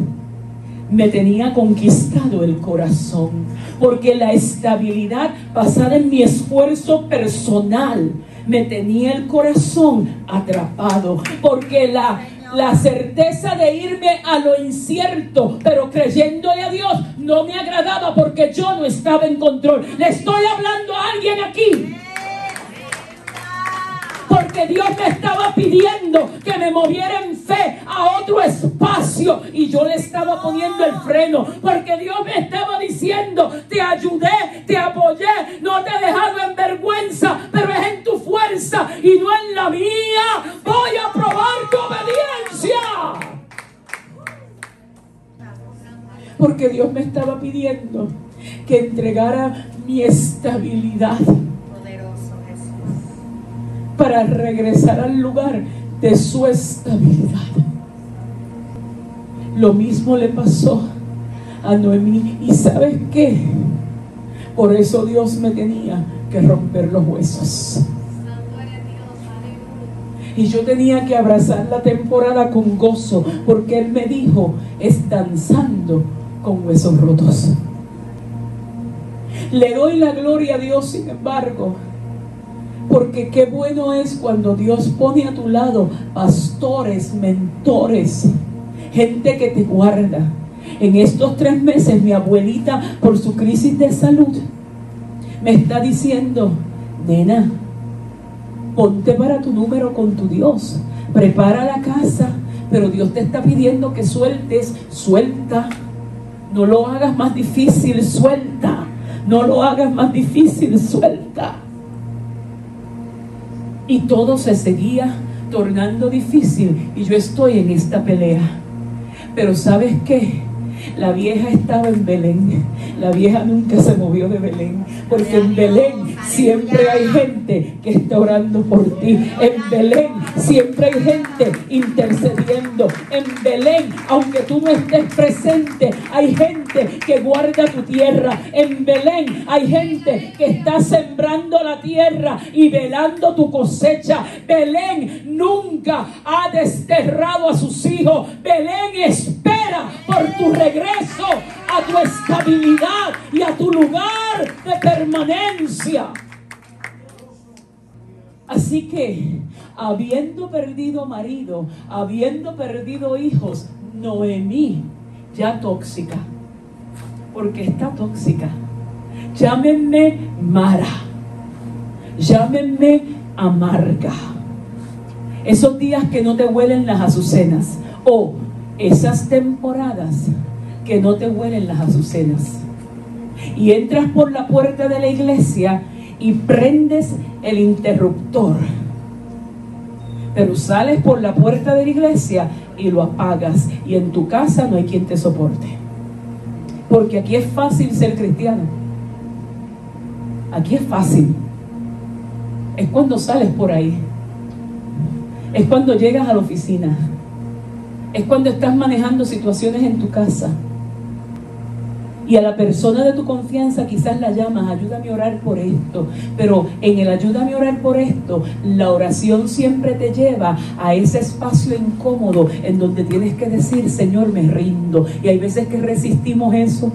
me tenía conquistado el corazón, porque la estabilidad basada en mi esfuerzo personal me tenía el corazón atrapado, porque la, la certeza de irme a lo incierto, pero creyéndole a Dios, no me agradaba porque yo no estaba en control. Le estoy hablando a alguien aquí Dios me estaba pidiendo que me moviera en fe a otro espacio y yo le estaba poniendo el freno, porque Dios me estaba diciendo, te ayudé, te apoyé, no te he dejado en vergüenza, pero es en tu fuerza y no en la mía. Voy a probar tu obediencia. Porque Dios me estaba pidiendo que entregara mi estabilidad. Para regresar al lugar de su estabilidad. Lo mismo le pasó a Noemí. ¿Y sabes qué? Por eso Dios me tenía que romper los huesos. Y yo tenía que abrazar la temporada con gozo, porque Él me dijo, es danzando con huesos rotos. Le doy la gloria a Dios, sin embargo, porque qué bueno es cuando Dios pone a tu lado pastores, mentores, gente que te guarda. En estos tres meses mi abuelita, por su crisis de salud, me está diciendo, nena, ponte para tu número con tu Dios, prepara la casa, pero Dios te está pidiendo que sueltes, suelta, no lo hagas más difícil, suelta, no lo hagas más difícil, suelta. Y todo se seguía tornando difícil y yo estoy en esta pelea. Pero ¿sabes qué? La vieja estaba en Belén. La vieja nunca se movió de Belén. Porque en Belén siempre hay gente que está orando por ti. En Belén siempre hay gente intercediendo. En Belén, aunque tú no estés presente, hay gente que guarda tu tierra. En Belén hay gente que está sembrando la tierra y velando tu cosecha. Belén nunca ha desterrado a sus hijos. Belén espera por tu regreso a tu estabilidad y a tu lugar de permanencia. Así que, habiendo perdido marido, habiendo perdido hijos, Noemí, ya tóxica, porque está tóxica. Llámenme Mara, llámenme amarga. Esos días que no te huelen las azucenas o esas temporadas que no te huelen las azucenas. Y entras por la puerta de la iglesia y prendes el interruptor. Pero sales por la puerta de la iglesia y lo apagas. Y en tu casa no hay quien te soporte. Porque aquí es fácil ser cristiano. Aquí es fácil. Es cuando sales por ahí. Es cuando llegas a la oficina. Es cuando estás manejando situaciones en tu casa. Y a la persona de tu confianza quizás la llamas, ayúdame a orar por esto. Pero en el ayúdame a orar por esto, la oración siempre te lleva a ese espacio incómodo en donde tienes que decir, Señor, me rindo. Y hay veces que resistimos eso.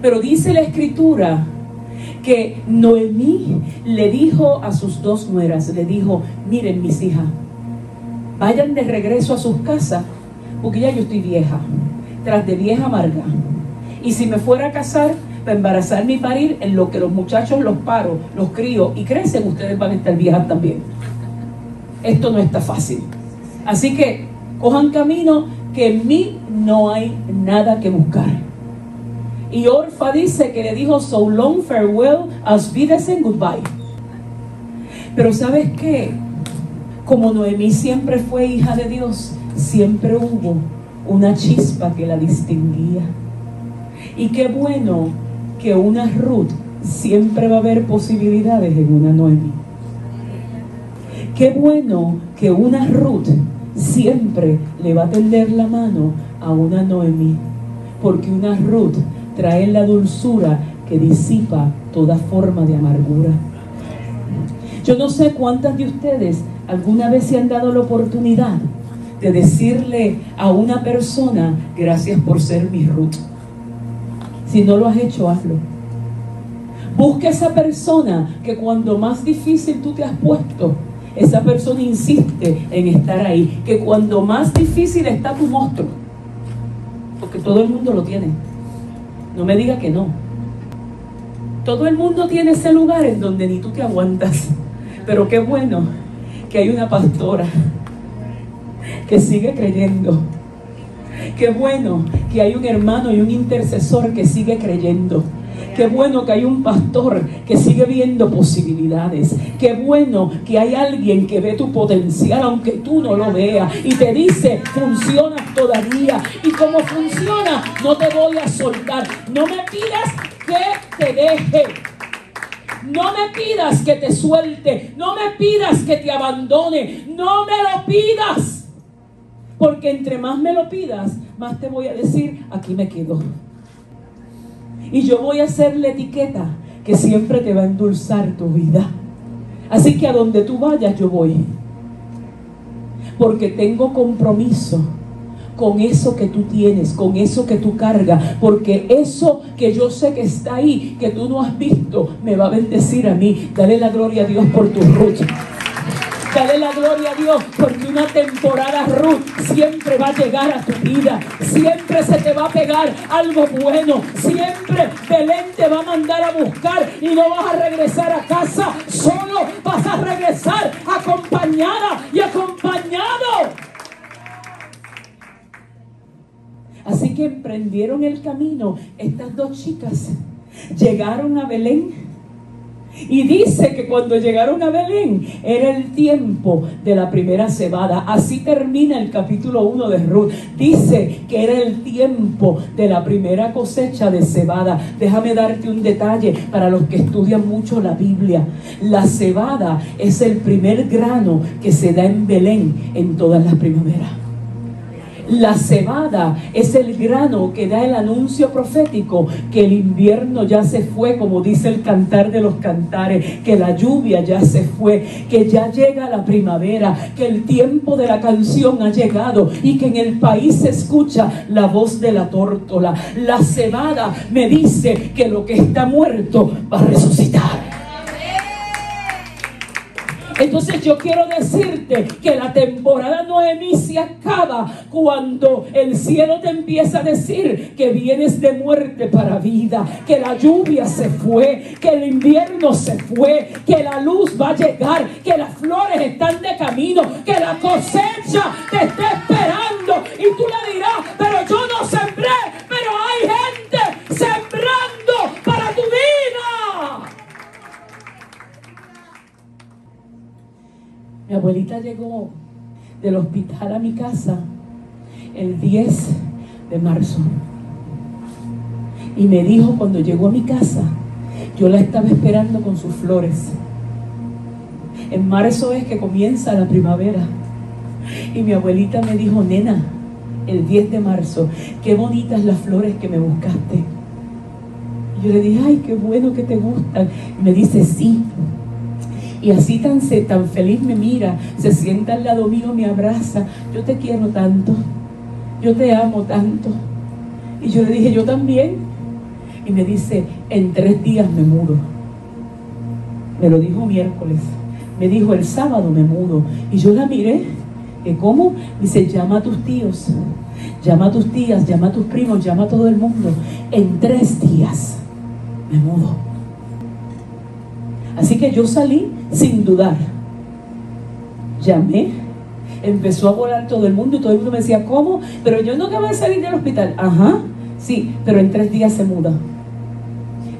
Pero dice la escritura que Noemí le dijo a sus dos nueras, le dijo, miren mis hijas, vayan de regreso a sus casas, porque ya yo estoy vieja, tras de vieja amarga. Y si me fuera a casar, para embarazarme y parir, en lo que los muchachos los paro, los crío y crecen, ustedes van a estar viejas también. Esto no está fácil. Así que cojan camino que en mí no hay nada que buscar. Y Orfa dice que le dijo so long farewell, as Wiedersehen, goodbye. Pero ¿sabes qué? Como Noemí siempre fue hija de Dios, siempre hubo una chispa que la distinguía. Y qué bueno que una Ruth siempre va a haber posibilidades en una Noemí. Qué bueno que una Ruth siempre le va a tender la mano a una Noemí. Porque una Ruth trae la dulzura que disipa toda forma de amargura. Yo no sé cuántas de ustedes alguna vez se han dado la oportunidad de decirle a una persona, gracias por ser mi Ruth. Si no lo has hecho, hazlo. Busca esa persona que cuando más difícil tú te has puesto, esa persona insiste en estar ahí. Que cuando más difícil está tu monstruo, porque todo el mundo lo tiene. No me diga que no. Todo el mundo tiene ese lugar en donde ni tú te aguantas. Pero qué bueno que hay una pastora que sigue creyendo. Qué bueno que hay un hermano y un intercesor que sigue creyendo. Qué bueno que hay un pastor que sigue viendo posibilidades. Qué bueno que hay alguien que ve tu potencial aunque tú no lo veas y te dice, funciona todavía. Y como funciona, no te voy a soltar. No me pidas que te deje. No me pidas que te suelte. No me pidas que te abandone. No me lo pidas. Porque entre más me lo pidas, más te voy a decir, aquí me quedo. Y yo voy a hacer la etiqueta que siempre te va a endulzar tu vida. Así que a donde tú vayas yo voy. Porque tengo compromiso con eso que tú tienes, con eso que tú cargas, porque eso que yo sé que está ahí, que tú no has visto, me va a bendecir a mí. Dale la gloria a Dios por tu ruta. Dale la gloria a Dios porque una temporada Ruth siempre va a llegar a tu vida. Siempre se te va a pegar algo bueno. Siempre Belén te va a mandar a buscar y no vas a regresar a casa solo. Vas a regresar acompañada y acompañado. Así que emprendieron el camino estas dos chicas. Llegaron a Belén y dice que cuando llegaron a Belén era el tiempo de la primera cebada. Así termina el capítulo 1 de Ruth. Dice que era el tiempo de la primera cosecha de cebada. Déjame darte un detalle para los que estudian mucho la Biblia. La cebada es el primer grano que se da en Belén en todas las primaveras. La cebada es el grano que da el anuncio profético que el invierno ya se fue, como dice el cantar de los cantares, que la lluvia ya se fue, que ya llega la primavera, que el tiempo de la canción ha llegado y que en el país se escucha la voz de la tórtola. La cebada me dice que lo que está muerto va a resucitar. Entonces yo quiero decirte que la temporada Noemí se acaba cuando el cielo te empieza a decir que vienes de muerte para vida, que la lluvia se fue, que el invierno se fue, que la luz va a llegar, que las flores están de camino, que la cosecha te está esperando y tú le dirás, pero yo no sembré, pero hay gente sembrando para tu vida. Mi abuelita llegó del hospital a mi casa el 10 de marzo. Y me dijo cuando llegó a mi casa, yo la estaba esperando con sus flores. En marzo es que comienza la primavera. Y mi abuelita me dijo, nena, el 10 de marzo, qué bonitas las flores que me buscaste. Y yo le dije, ay, qué bueno que te gustan. Y me dice, sí, y así tan, tan feliz me mira, se sienta al lado mío, me abraza. Yo te quiero tanto, yo te amo tanto. Y yo le dije, yo también. Y me dice, en tres días me mudo. Me lo dijo miércoles. Me dijo, el sábado me mudo. Y yo la miré. ¿Que cómo? Dice, llama a tus tíos, llama a tus tías, llama a tus primos, llama a todo el mundo. En tres días me mudo. Así que yo salí sin dudar. Llamé, empezó a volar todo el mundo y todo el mundo me decía, ¿cómo? Pero yo no acabo de salir del hospital. Ajá, sí, pero en tres días se muda.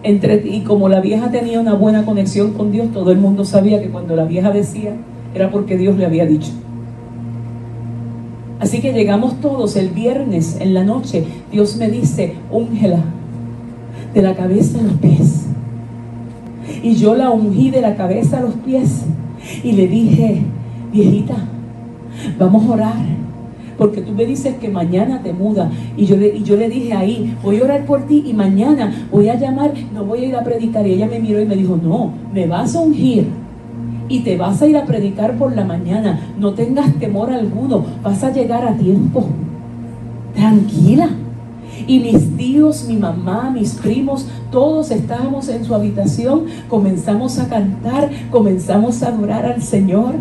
y como la vieja tenía una buena conexión con Dios, todo el mundo sabía que cuando la vieja decía, era porque Dios le había dicho. Así que llegamos todos el viernes en la noche. Dios me dice, úngela de la cabeza a los pies y yo la ungí de la cabeza a los pies y le dije, viejita, vamos a orar. Porque tú me dices que mañana te muda. Y yo, le, y yo le dije ahí, voy a orar por ti y mañana voy a llamar, no voy a ir a predicar. Y ella me miró y me dijo, no, me vas a ungir y te vas a ir a predicar por la mañana. No tengas temor alguno, vas a llegar a tiempo. Tranquila. Y mis tíos, mi mamá, mis primos, todos estábamos en su habitación, comenzamos a cantar, comenzamos a adorar al Señor.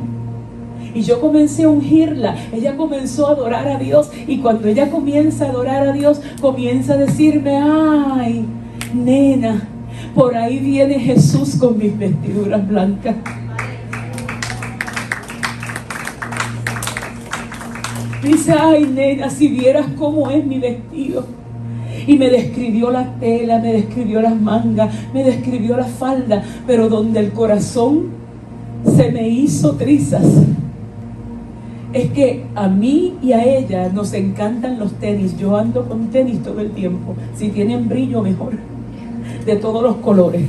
Y yo comencé a ungirla. Ella comenzó a adorar a Dios. Y cuando ella comienza a adorar a Dios, comienza a decirme, ay, nena, por ahí viene Jesús con mis vestiduras blancas. Dice, ay, nena, si vieras cómo es mi vestido. Y me describió la tela, me describió las mangas, me describió la falda, pero donde el corazón se me hizo trizas. Es que a mí y a ella nos encantan los tenis. Yo ando con tenis todo el tiempo. Si tienen brillo, mejor. De todos los colores.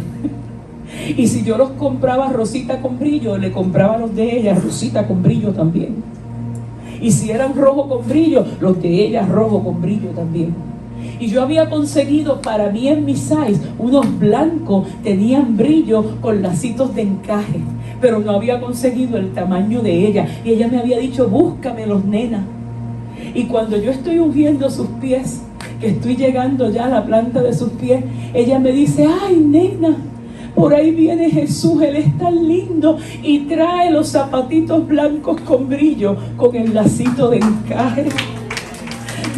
Y si yo los compraba rosita con brillo, le compraba los de ella rosita con brillo también. Y si eran rojo con brillo, los de ella rojo con brillo también. Y yo había conseguido para mí en mi size unos blancos, tenían brillo con lacitos de encaje, pero no había conseguido el tamaño de ella. Y ella me había dicho, búscame los nenas. Y cuando yo estoy ungiendo sus pies, que estoy llegando ya a la planta de sus pies, ella me dice, ay nena, por ahí viene Jesús, Él es tan lindo y trae los zapatitos blancos con brillo, con el lacito de encaje.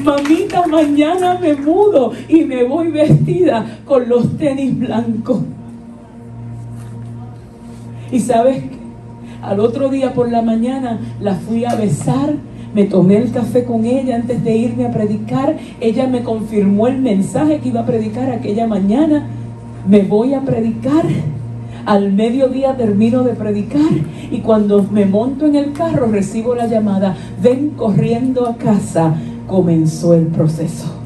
Mamita, mañana me mudo y me voy vestida con los tenis blancos. Y sabes, al otro día por la mañana la fui a besar me tomé el café con ella antes de irme a predicar. Ella me confirmó el mensaje que iba a predicar aquella mañana me voy a predicar. Al mediodía termino de predicar y cuando me monto en el carro recibo la llamada, ven corriendo a casa, comenzó el proceso.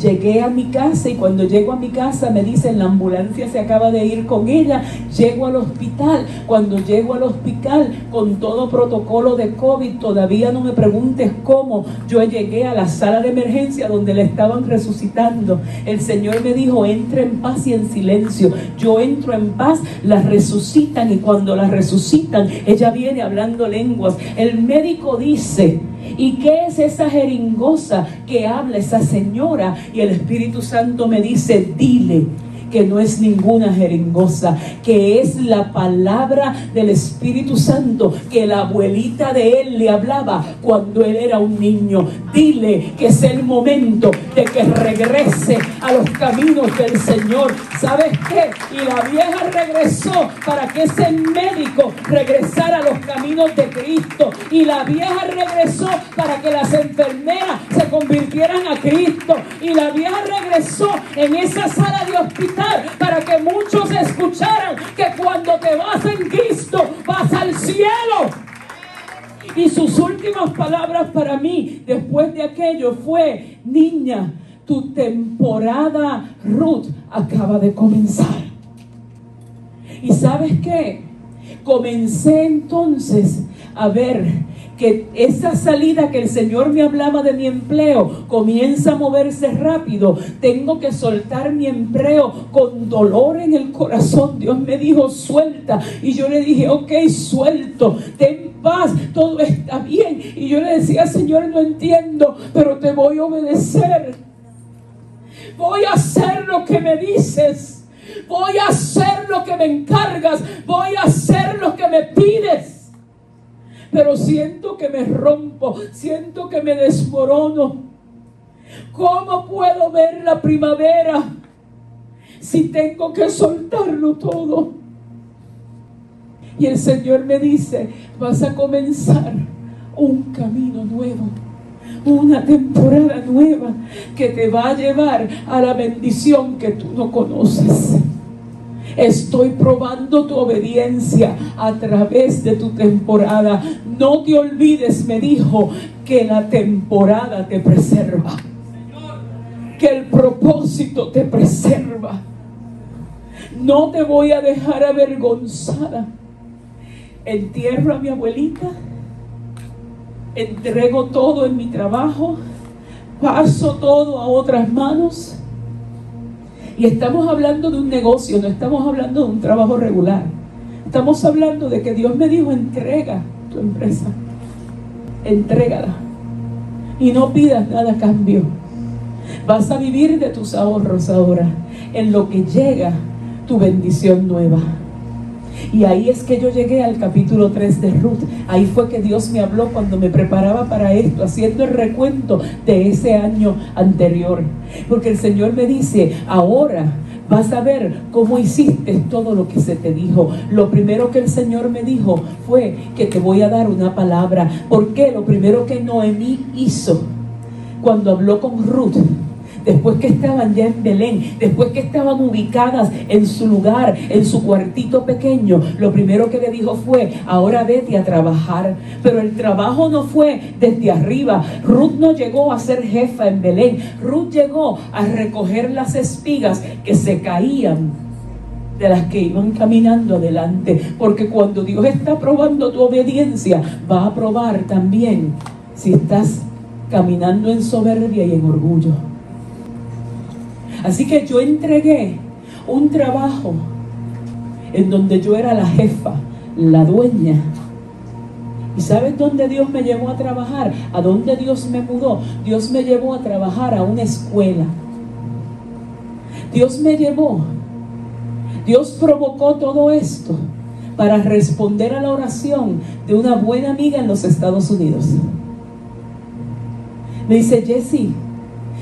Llegué a mi casa y cuando llego a mi casa me dicen la ambulancia se acaba de ir con ella. Llego al hospital. Cuando llego al hospital con todo protocolo de COVID, todavía no me preguntes cómo. Yo llegué a la sala de emergencia donde le estaban resucitando. El Señor me dijo, entra en paz y en silencio. Yo entro en paz, la resucitan y cuando la resucitan, ella viene hablando lenguas. El médico dice, ¿Y qué es esa jeringosa que habla esa señora? Y el Espíritu Santo me dice, dile que no es ninguna jeringosa, que es la palabra del Espíritu Santo que la abuelita de él le hablaba cuando él era un niño. Dile que es el momento de que regrese a los caminos del Señor. ¿Sabes qué? Y la vieja regresó para que ese médico regresara a los caminos de Cristo. Y la vieja regresó para que las enfermeras se convirtieran a Cristo. Y la vieja regresó en esa sala de hospital para que muchos escucharan que cuando te vas en Cristo vas al cielo. Y sus últimas palabras para mí después de aquello fue, niña, tu temporada Ruth acaba de comenzar. ¿Y sabes qué? Comencé entonces a ver que esa salida que el Señor me hablaba de mi empleo comienza a moverse rápido. Tengo que soltar mi empleo con dolor en el corazón. Dios me dijo, suelta. Y yo le dije, ok, suelto. Ten paz, todo está bien. Y yo le decía, Señor, no entiendo, pero te voy a obedecer. Voy a hacer lo que me dices. Voy a hacer lo que me encargas. Voy a hacer lo que me pides pero siento que me rompo, siento que me desmorono. ¿Cómo puedo ver la primavera si tengo que soltarlo todo? Y el Señor me dice, vas a comenzar un camino nuevo una temporada nueva que te va a llevar a la bendición que tú no conoces. Estoy probando tu obediencia a través de tu temporada. No te olvides, me dijo, que la temporada te preserva. Que el propósito te preserva. No te voy a dejar avergonzada. Entierro a mi abuelita. Entrego todo en mi trabajo. Paso todo a otras manos y estamos hablando de un negocio, no estamos hablando de un trabajo regular. Estamos hablando de que Dios me dijo, entrega tu empresa. Entrégala. Y no pidas nada a cambio. Vas a vivir de tus ahorros ahora, en lo que llega tu bendición nueva. Y ahí es que yo llegué al capítulo 3 de Ruth. Ahí fue que Dios me habló cuando me preparaba para esto, haciendo el recuento de ese año anterior. Porque el Señor me dice, ahora vas a ver cómo hiciste todo lo que se te dijo. Lo primero que el Señor me dijo fue que te voy a dar una palabra. ¿Por qué? Lo primero que Noemí hizo cuando habló con Ruth después que estaban ya en Belén, después que estaban ubicadas en su lugar, en su cuartito pequeño, lo primero que le dijo fue, ahora vete a trabajar. Pero el trabajo no fue desde arriba. Ruth no llegó a ser jefa en Belén. Ruth llegó a recoger las espigas que se caían de las que iban caminando adelante. Porque cuando Dios está probando tu obediencia, va a probar también si estás caminando en soberbia y en orgullo. Así que yo entregué un trabajo en donde yo era la jefa, la dueña. ¿Y sabes dónde Dios me llevó a trabajar? ¿A dónde Dios me mudó? Dios me llevó a trabajar a una escuela. Dios me llevó. Dios provocó todo esto para responder a la oración de una buena amiga en los Estados Unidos. Me dice, Jesse,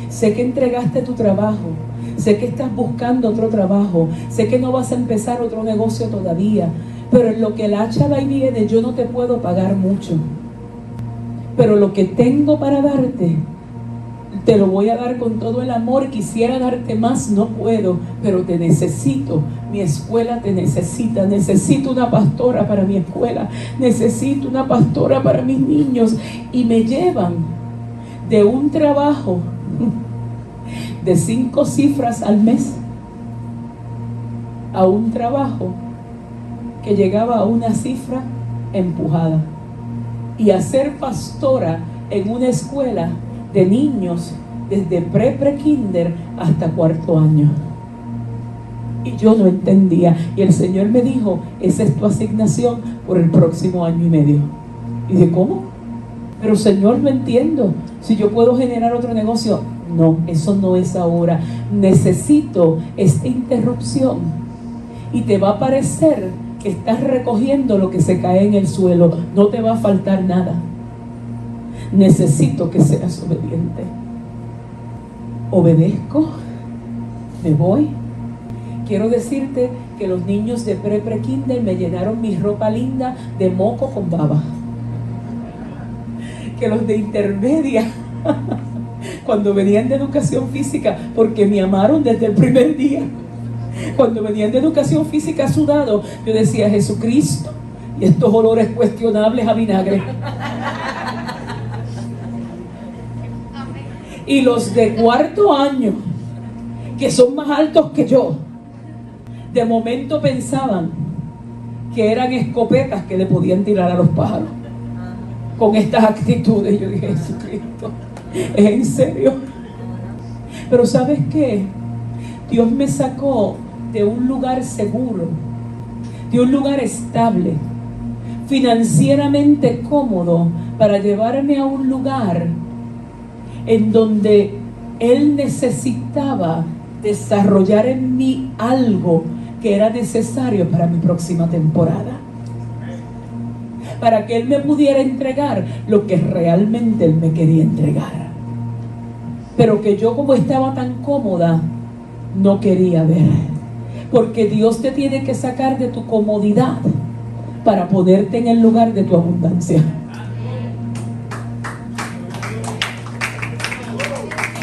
sé que entregaste tu trabajo, sé que estás buscando otro trabajo, sé que no vas a empezar otro negocio todavía, pero en lo que el hacha va y viene yo no te puedo pagar mucho. Pero lo que tengo para darte, te lo voy a dar con todo el amor. Quisiera darte más, no puedo, pero te necesito. Mi escuela te necesita. Necesito una pastora para mi escuela. Necesito una pastora para mis niños. Y me llevan de un trabajo de cinco cifras al mes a un trabajo que llegaba a una cifra empujada. Y a ser pastora en una escuela de niños desde pre-pre-kinder hasta cuarto año. Y yo no entendía. Y el Señor me dijo, esa es tu asignación por el próximo año y medio. Y de ¿cómo? Pero Señor, no entiendo. Si yo puedo generar otro negocio, no, eso no es ahora. Necesito esta interrupción. Y te va a parecer que estás recogiendo lo que se cae en el suelo. No te va a faltar nada. Necesito que seas obediente. Obedezco. Me voy. Quiero decirte que los niños de pre-pre-kinder me llenaron mi ropa linda de moco con baba que los de intermedia, cuando venían de educación física, porque me amaron desde el primer día. Cuando venían de educación física sudado, yo decía Jesucristo y estos olores cuestionables a vinagre. Y los de cuarto año, que son más altos que yo, de momento pensaban que eran escopetas que le podían tirar a los pájaros con estas actitudes. Yo dije, Jesucristo, ¿es en serio? Pero ¿sabes qué? Dios me sacó de un lugar seguro, de un lugar estable, financieramente cómodo, para llevarme a un lugar en donde Él necesitaba desarrollar en mí algo que era necesario para mi próxima temporada para que Él me pudiera entregar lo que realmente Él me quería entregar. Pero que yo como estaba tan cómoda, no quería ver. Porque Dios te tiene que sacar de tu comodidad para ponerte en el lugar de tu abundancia.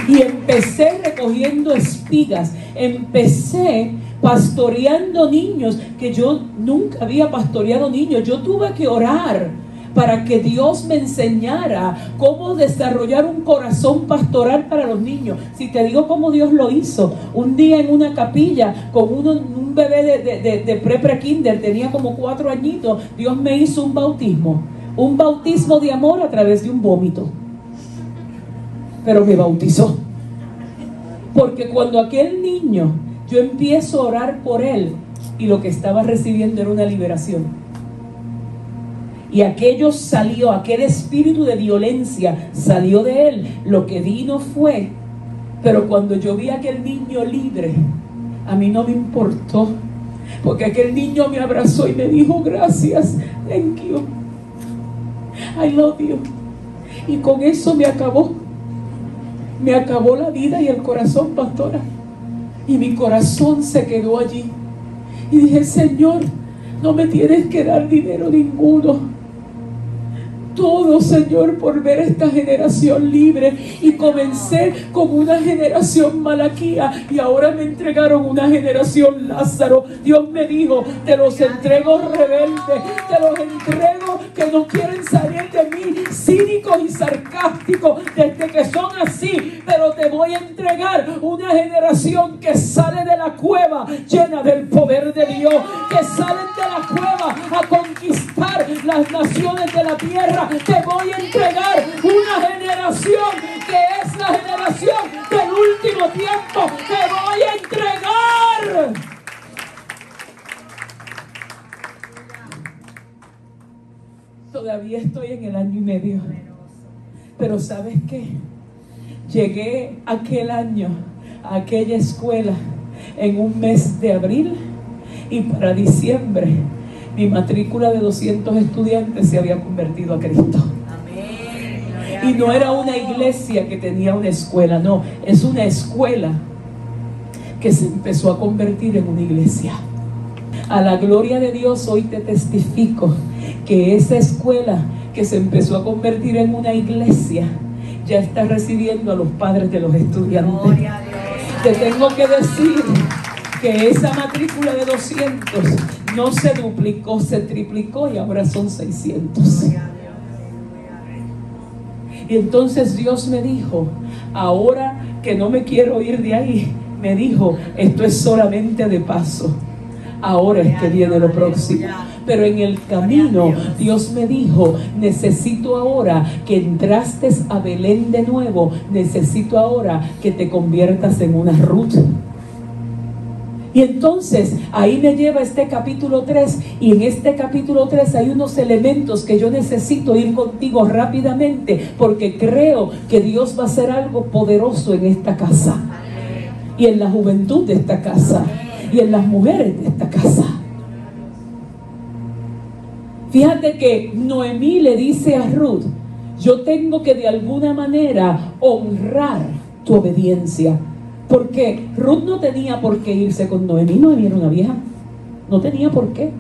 Y empecé recogiendo espigas, empecé pastoreando niños, que yo nunca había pastoreado niños. Yo tuve que orar para que Dios me enseñara cómo desarrollar un corazón pastoral para los niños. Si te digo cómo Dios lo hizo, un día en una capilla con un bebé de, de, pre-pre-kinder, tenía como cuatro añitos, Dios me hizo un bautismo, un bautismo de amor a través de un vómito. Pero me bautizó. Porque cuando aquel niño yo empiezo a orar por él y lo que estaba recibiendo era una liberación. Y aquello salió, aquel espíritu de violencia salió de él. Lo que vino fue, pero cuando yo vi a aquel niño libre, a mí no me importó. Porque aquel niño me abrazó y me dijo, gracias, thank you, I love you. Y con eso me acabó. Me acabó la vida y el corazón, pastora. Y mi corazón se quedó allí. Y dije, Señor, no me tienes que dar dinero ninguno. Todo, Señor, por ver esta generación libre. Y comencé con una generación malaquía y ahora me entregaron una generación Lázaro. Dios me dijo, te los entrego rebeldes, te los entrego que no quieren salir de mí, cínicos y sarcásticos, desde que son así. Pero te voy a entregar una generación que sale de la cueva llena del poder de Dios, que salen de la cueva a conquistar las naciones de la tierra. Te voy a entregar una generación que es la generación del último tiempo. Te voy a entregar. Todavía estoy en el año y medio. Pero ¿sabes qué? Llegué aquel año a aquella escuela en un mes de abril y para diciembre mi matrícula de 200 estudiantes se había convertido a Cristo. Y no era una iglesia que tenía una escuela, no, es una escuela que se empezó a convertir en una iglesia. A la gloria de Dios hoy te testifico que esa escuela que se empezó a convertir en una iglesia ya está recibiendo a los padres de los estudiantes. Te tengo que decir que esa matrícula de 200 no se duplicó, se triplicó y ahora son 600. Y entonces Dios me dijo, ahora que no me quiero ir de ahí, me dijo, esto es solamente de paso. Ahora es que viene lo próximo. Pero en el camino Dios me dijo, necesito ahora que entraste a Belén de nuevo, necesito ahora que te conviertas en una ruta. Y entonces ahí me lleva este capítulo 3 y en este capítulo 3 hay unos elementos que yo necesito ir contigo rápidamente porque creo que Dios va a hacer algo poderoso en esta casa y en la juventud de esta casa y en las mujeres de esta casa. Fíjate que Noemí le dice a Ruth, yo tengo que de alguna manera honrar tu obediencia. Porque Ruth no tenía por qué irse con Noemí, Noemí era una vieja. No tenía por qué.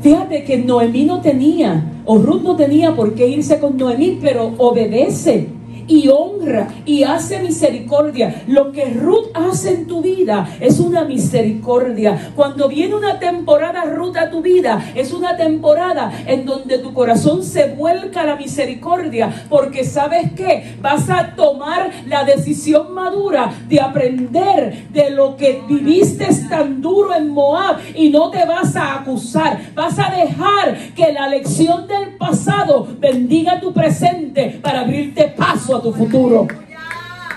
Fíjate que Noemí no tenía, o Ruth no tenía por qué irse con Noemí, pero obedece y honra y hace misericordia. Lo que Ruth hace en tu vida es una misericordia. Cuando viene una temporada Ruth a tu vida, es una temporada en donde tu corazón se vuelca a la misericordia, porque sabes que vas a tomar la decisión madura de aprender de lo que viviste tan duro en Moab y no te vas a acusar. Vas a dejar que la lección del pasado bendiga tu presente para abrirte paso tu futuro.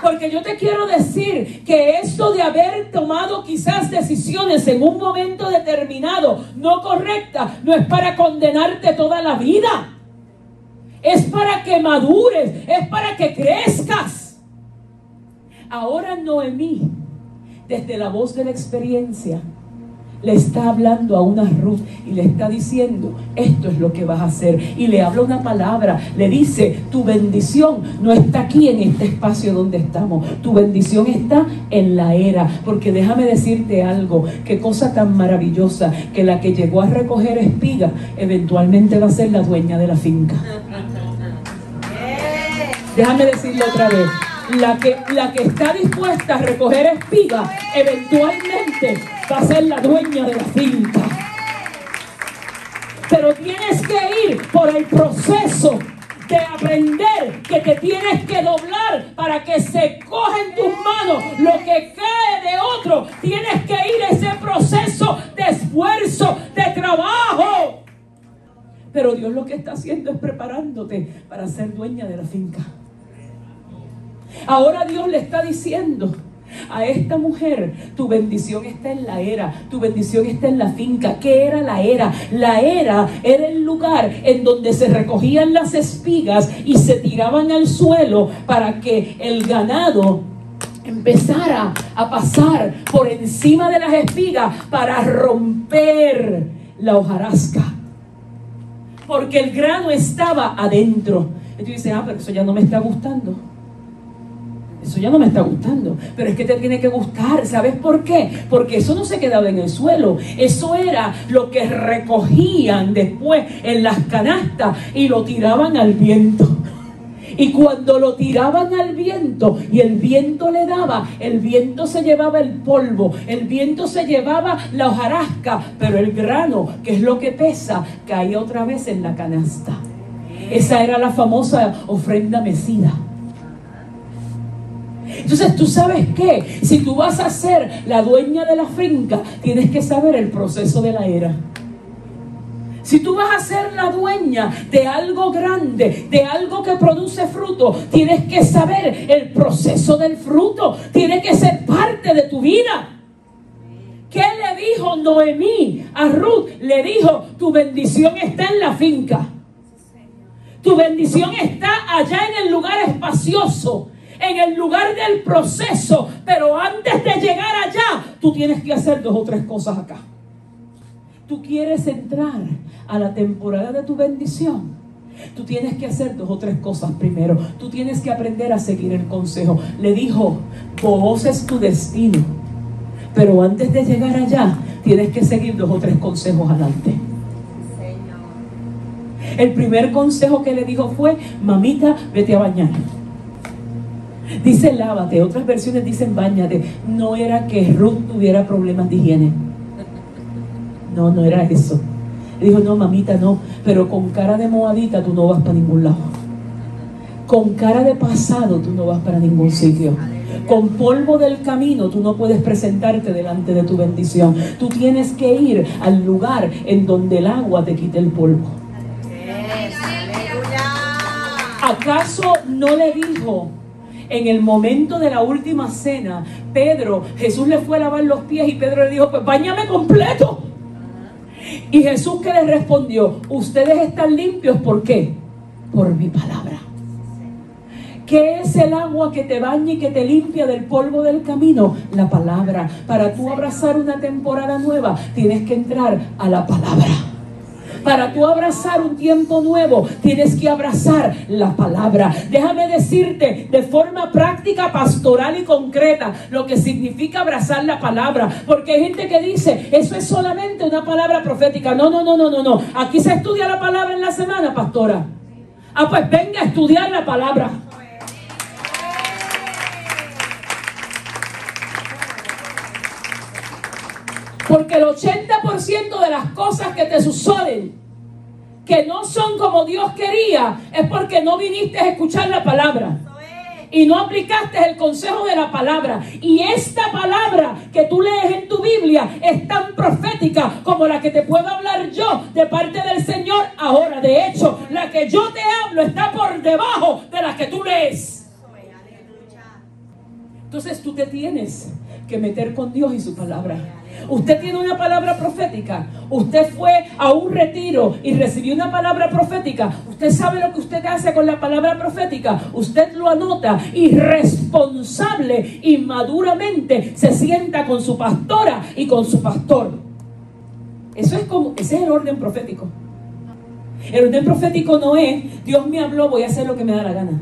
Porque yo te quiero decir que esto de haber tomado quizás decisiones en un momento determinado no correcta, no es para condenarte toda la vida. Es para que madures, es para que crezcas. Ahora Noemí, desde la voz de la experiencia, le está hablando a una Ruth y le está diciendo, esto es lo que vas a hacer. Y le habla una palabra, le dice, tu bendición no está aquí en este espacio donde estamos, tu bendición está en la era. Porque déjame decirte algo, qué cosa tan maravillosa, que la que llegó a recoger espiga eventualmente va a ser la dueña de la finca. Déjame decirlo otra vez. La que, la que está dispuesta a recoger espiga, eventualmente va a ser la dueña de la finca. Pero tienes que ir por el proceso de aprender que te tienes que doblar para que se coja en tus manos lo que cae de otro. Tienes que ir ese proceso de esfuerzo, de trabajo. Pero Dios lo que está haciendo es preparándote para ser dueña de la finca. Ahora Dios le está diciendo, a esta mujer, tu bendición está en la era, tu bendición está en la finca. ¿Qué era la era? La era era el lugar en donde se recogían las espigas y se tiraban al suelo para que el ganado empezara a pasar por encima de las espigas para romper la hojarasca. Porque el grano estaba adentro. Y tú dices, ah, pero eso ya no me está gustando. Eso ya no me está gustando. Pero es que te tiene que gustar. ¿Sabes por qué? Porque eso no se quedaba en el suelo. Eso era lo que recogían después en las canastas y lo tiraban al viento. Y cuando lo tiraban al viento y el viento le daba, el viento se llevaba el polvo, el viento se llevaba la hojarasca, pero el grano, que es lo que pesa, caía otra vez en la canasta. Esa era la famosa ofrenda mecida. Entonces, ¿tú sabes qué? Si tú vas a ser la dueña de la finca, tienes que saber el proceso de la era. Si tú vas a ser la dueña de algo grande, de algo que produce fruto, tienes que saber el proceso del fruto. Tiene que ser parte de tu vida. ¿Qué le dijo Noemí a Ruth? Le dijo, tu bendición está en la finca. Tu bendición está allá en el lugar espacioso en el lugar del proceso, pero antes de llegar allá, tú tienes que hacer dos o tres cosas acá. Tú quieres entrar a la temporada de tu bendición. Tú tienes que hacer dos o tres cosas primero. Tú tienes que aprender a seguir el consejo. Le dijo, vos es tu destino. Pero antes de llegar allá, tienes que seguir dos o tres consejos adelante. El primer consejo que le dijo fue, mamita, vete a bañar. Dice lávate, otras versiones dicen bañate. No era que Ruth tuviera problemas de higiene. No, no era eso. dijo, no, mamita, no, pero con cara de moabita tú no vas para ningún lado. Con cara de pasado tú no vas para ningún sitio. Con polvo del camino tú no puedes presentarte delante de tu bendición. Tú tienes que ir al lugar en donde el agua te quite el polvo. ¿Acaso no le dijo en el momento de la última cena, Pedro, Jesús le fue a lavar los pies y Pedro le dijo, pues bañame completo. Y Jesús que le respondió, ustedes están limpios, ¿por qué? Por mi palabra. ¿Qué es el agua que te baña y que te limpia del polvo del camino? La palabra. Para tú abrazar una temporada nueva, tienes que entrar a la palabra. Para tú abrazar un tiempo nuevo, tienes que abrazar la palabra. Déjame decirte de forma práctica, pastoral y concreta lo que significa abrazar la palabra. Porque hay gente que dice, eso es solamente una palabra profética. No, no, no, no, no, no. Aquí se estudia la palabra en la semana, pastora. Ah, pues venga a estudiar la palabra. Porque el 80% de las cosas que te suceden, que no son como Dios quería, es porque no viniste a escuchar la palabra. Y no aplicaste el consejo de la palabra. Y esta palabra que tú lees en tu Biblia es tan profética como la que te puedo hablar yo de parte del Señor ahora. De hecho, la que yo te hablo está por debajo de la que tú lees. Entonces tú te tienes que meter con Dios y su palabra. Usted tiene una palabra profética. Usted fue a un retiro y recibió una palabra profética. Usted sabe lo que usted hace con la palabra profética. Usted lo anota y responsable y maduramente se sienta con su pastora y con su pastor. Eso es como, ese es el orden profético. El orden profético no es, Dios me habló, voy a hacer lo que me da la gana.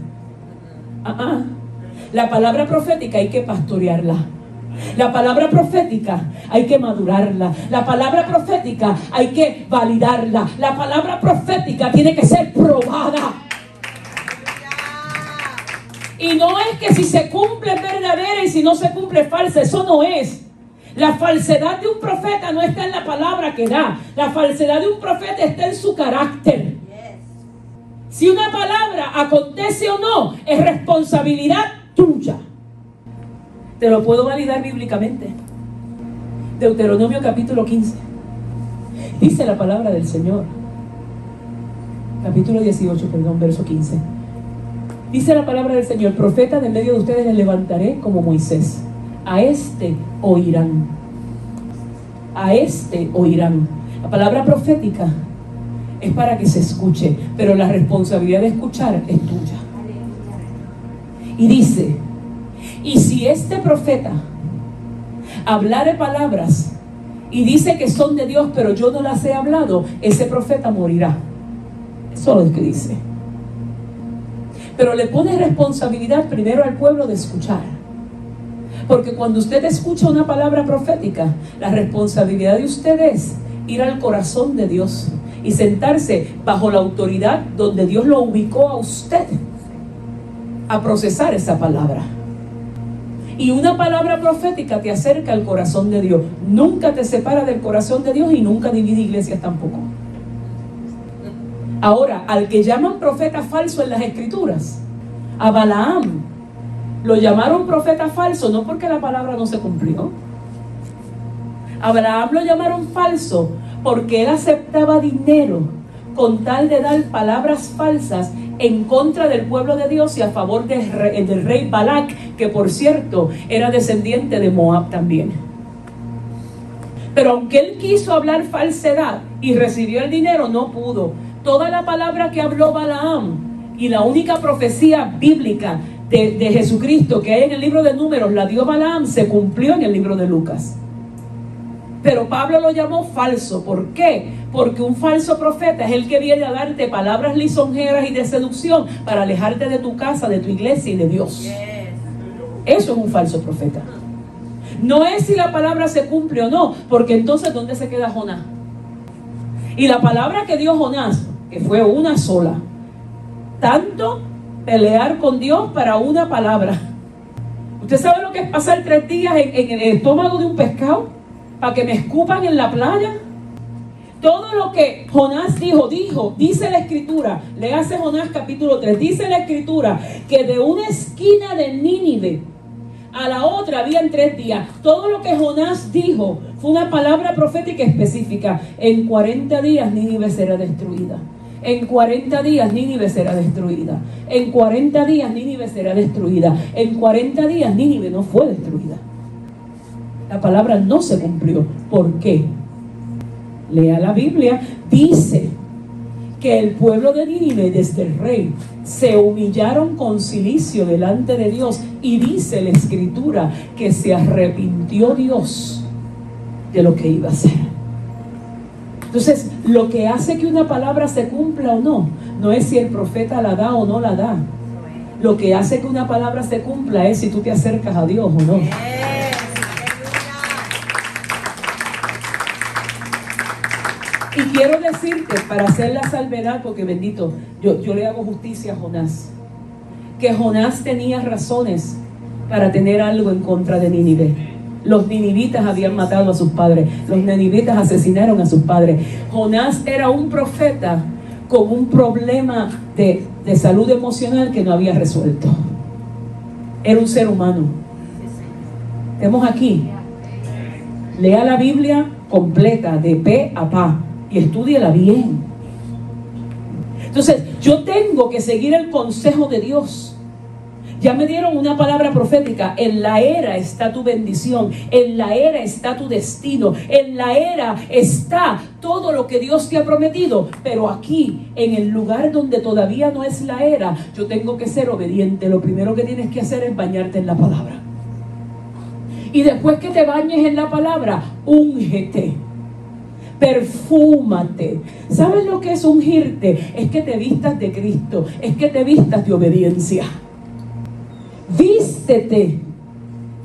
La palabra profética hay que pastorearla. La palabra profética hay que madurarla. La palabra profética hay que validarla. La palabra profética tiene que ser probada. Y no es que si se cumple es verdadera y si no se cumple es falsa. Eso no es. La falsedad de un profeta no está en la palabra que da. La falsedad de un profeta está en su carácter. Si una palabra acontece o no, es responsabilidad tuya. Te lo puedo validar bíblicamente. Deuteronomio capítulo 15. Dice la palabra del Señor. Capítulo 18, perdón, verso 15. Dice la palabra del Señor, profeta de medio de ustedes les levantaré como Moisés. A este oirán. A este oirán. La palabra profética es para que se escuche, pero la responsabilidad de escuchar es tuya. Y dice, y si este profeta hablare palabras y dice que son de Dios, pero yo no las he hablado, ese profeta morirá. Eso es lo que dice. Pero le pone responsabilidad primero al pueblo de escuchar. Porque cuando usted escucha una palabra profética, la responsabilidad de usted es ir al corazón de Dios y sentarse bajo la autoridad donde Dios lo ubicó a usted a procesar esa palabra. Y una palabra profética te acerca al corazón de Dios. Nunca te separa del corazón de Dios y nunca divide iglesias tampoco. Ahora, al que llaman profeta falso en las escrituras, a Balaam, lo llamaron profeta falso no porque la palabra no se cumplió. A Balaam lo llamaron falso porque él aceptaba dinero con tal de dar palabras falsas en contra del pueblo de Dios y a favor del rey, del rey Balak, que por cierto era descendiente de Moab también. Pero aunque él quiso hablar falsedad y recibió el dinero, no pudo. Toda la palabra que habló Balaam y la única profecía bíblica de, de Jesucristo que hay en el libro de números, la dio Balaam, se cumplió en el libro de Lucas. Pero Pablo lo llamó falso. ¿Por qué? Porque un falso profeta es el que viene a darte palabras lisonjeras y de seducción para alejarte de tu casa, de tu iglesia y de Dios. Eso es un falso profeta. No es si la palabra se cumple o no, porque entonces ¿dónde se queda Jonás? Y la palabra que dio Jonás, que fue una sola, tanto pelear con Dios para una palabra. ¿Usted sabe lo que es pasar tres días en, en el estómago de un pescado para que me escupan en la playa? Todo lo que Jonás dijo, dijo, dice la escritura, le hace Jonás capítulo 3, dice la escritura que de una esquina de Nínive a la otra habían tres días. Todo lo que Jonás dijo fue una palabra profética específica. En 40 días Nínive será destruida. En 40 días Nínive será destruida. En 40 días Nínive será destruida. En 40 días Nínive no fue destruida. La palabra no se cumplió. ¿Por qué? lea la Biblia, dice que el pueblo de Nínive desde el rey se humillaron con silicio delante de Dios y dice la escritura que se arrepintió Dios de lo que iba a hacer. Entonces, lo que hace que una palabra se cumpla o no, no es si el profeta la da o no la da. Lo que hace que una palabra se cumpla es si tú te acercas a Dios o no. Y quiero decirte, para hacer la salvedad, porque bendito, yo, yo le hago justicia a Jonás, que Jonás tenía razones para tener algo en contra de Nínive. Los ninivitas habían matado a sus padres, los ninivitas asesinaron a sus padres. Jonás era un profeta con un problema de, de salud emocional que no había resuelto. Era un ser humano. Estamos aquí. Lea la Biblia completa, de pe a pa y estudiala bien. Entonces, yo tengo que seguir el consejo de Dios. Ya me dieron una palabra profética. En la era está tu bendición. En la era está tu destino. En la era está todo lo que Dios te ha prometido. Pero aquí, en el lugar donde todavía no es la era, yo tengo que ser obediente. Lo primero que tienes que hacer es bañarte en la palabra. Y después que te bañes en la palabra, úngete perfúmate. ¿Sabes lo que es ungirte? Es que te vistas de Cristo, es que te vistas de obediencia. Vístete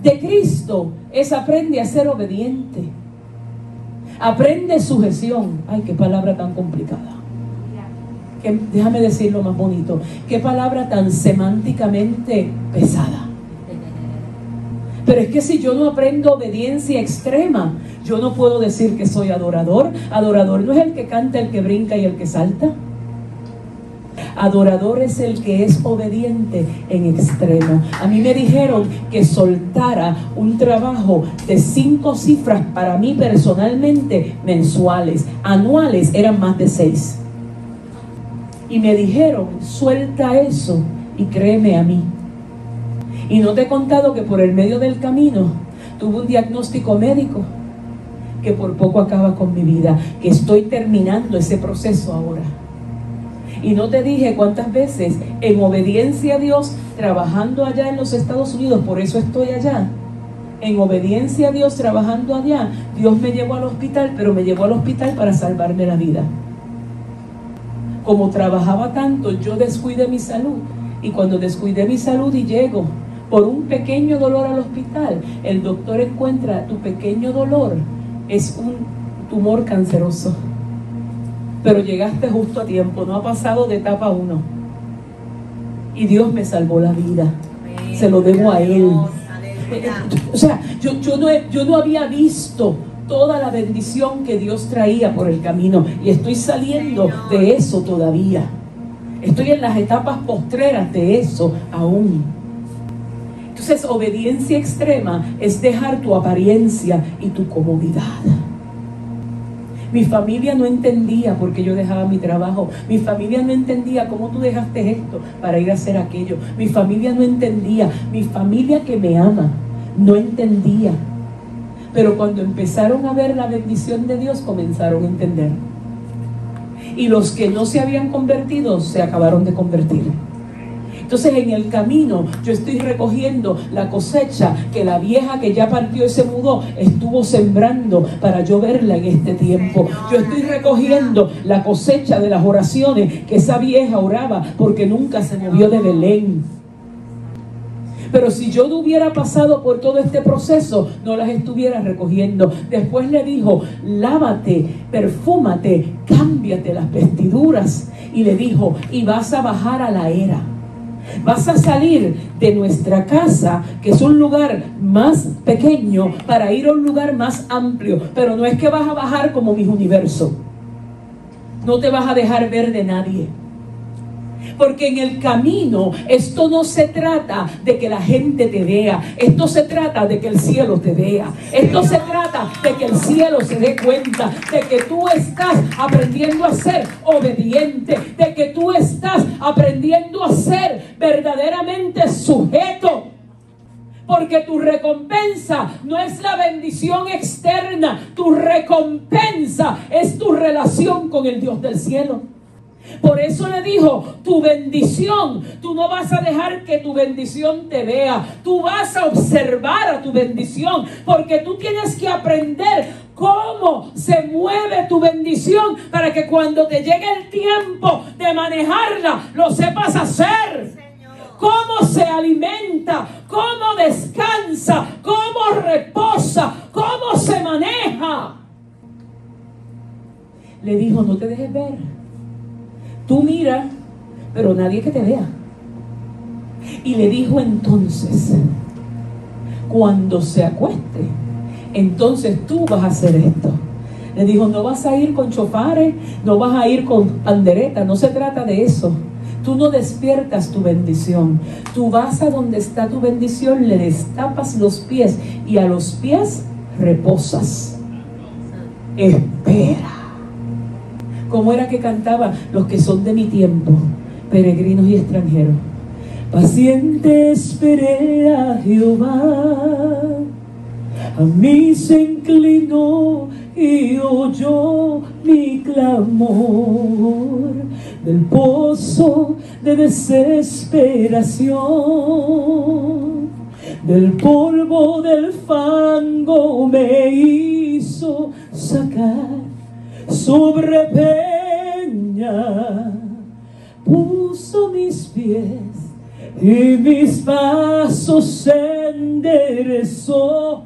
de Cristo, es aprende a ser obediente. Aprende sujeción. Ay, qué palabra tan complicada. déjame decirlo más bonito. Qué palabra tan semánticamente pesada. Pero es que si yo no aprendo obediencia extrema, yo no puedo decir que soy adorador. Adorador no es el que canta, el que brinca y el que salta. Adorador es el que es obediente en extremo. A mí me dijeron que soltara un trabajo de cinco cifras para mí personalmente mensuales. Anuales eran más de seis. Y me dijeron, suelta eso y créeme a mí. Y no te he contado que por el medio del camino tuve un diagnóstico médico que por poco acaba con mi vida, que estoy terminando ese proceso ahora. Y no te dije cuántas veces en obediencia a Dios, trabajando allá en los Estados Unidos, por eso estoy allá. En obediencia a Dios, trabajando allá, Dios me llevó al hospital, pero me llevó al hospital para salvarme la vida. Como trabajaba tanto, yo descuidé mi salud Y cuando descuidé mi salud y llego por un pequeño dolor al hospital, el doctor encuentra tu pequeño dolor es un tumor canceroso. Pero llegaste justo a tiempo, no ha pasado de etapa 1. Y Dios me salvó la vida. Se lo debo a Él. O sea, yo, yo, no, yo no había visto toda la bendición que Dios traía por el camino. Y estoy saliendo de eso todavía. Estoy en las etapas postreras de eso aún. Entonces, obediencia extrema es dejar tu apariencia y tu comodidad. Mi familia no entendía por qué yo dejaba mi trabajo. Mi familia no entendía cómo tú dejaste esto para ir a hacer aquello. Mi familia no entendía. Mi familia que me ama no entendía. Pero cuando empezaron a ver la bendición de Dios, comenzaron a entender. Y los que no se habían convertido, se acabaron de convertir. Entonces en el camino yo estoy recogiendo la cosecha que la vieja que ya partió y se mudó estuvo sembrando para yo verla en este tiempo. Yo estoy recogiendo la cosecha de las oraciones que esa vieja oraba porque nunca se movió de Belén. Pero si yo no hubiera pasado por todo este proceso, no las estuviera recogiendo. Después le dijo, lávate, perfúmate, cámbiate las vestiduras. Y le dijo, y vas a bajar a la era. Vas a salir de nuestra casa, que es un lugar más pequeño, para ir a un lugar más amplio. Pero no es que vas a bajar como mis universo. No te vas a dejar ver de nadie. Porque en el camino esto no se trata de que la gente te vea, esto se trata de que el cielo te vea, esto se trata de que el cielo se dé cuenta de que tú estás aprendiendo a ser obediente, de que tú estás aprendiendo a ser verdaderamente sujeto. Porque tu recompensa no es la bendición externa, tu recompensa es tu relación con el Dios del cielo. Por eso le dijo, tu bendición, tú no vas a dejar que tu bendición te vea, tú vas a observar a tu bendición, porque tú tienes que aprender cómo se mueve tu bendición para que cuando te llegue el tiempo de manejarla, lo sepas hacer. Cómo se alimenta, cómo descansa, cómo reposa, cómo se maneja. Le dijo, no te dejes ver Tú mira, pero nadie que te vea. Y le dijo entonces, cuando se acueste, entonces tú vas a hacer esto. Le dijo, no vas a ir con chofares, no vas a ir con pandereta, no se trata de eso. Tú no despiertas tu bendición. Tú vas a donde está tu bendición, le destapas los pies y a los pies reposas. Espera. ¿Cómo era que cantaba los que son de mi tiempo, peregrinos y extranjeros? Paciente esperé a Jehová, a mí se inclinó y oyó mi clamor. Del pozo de desesperación, del polvo del fango me hizo sacar sobre peña puso mis pies y mis pasos enderezó,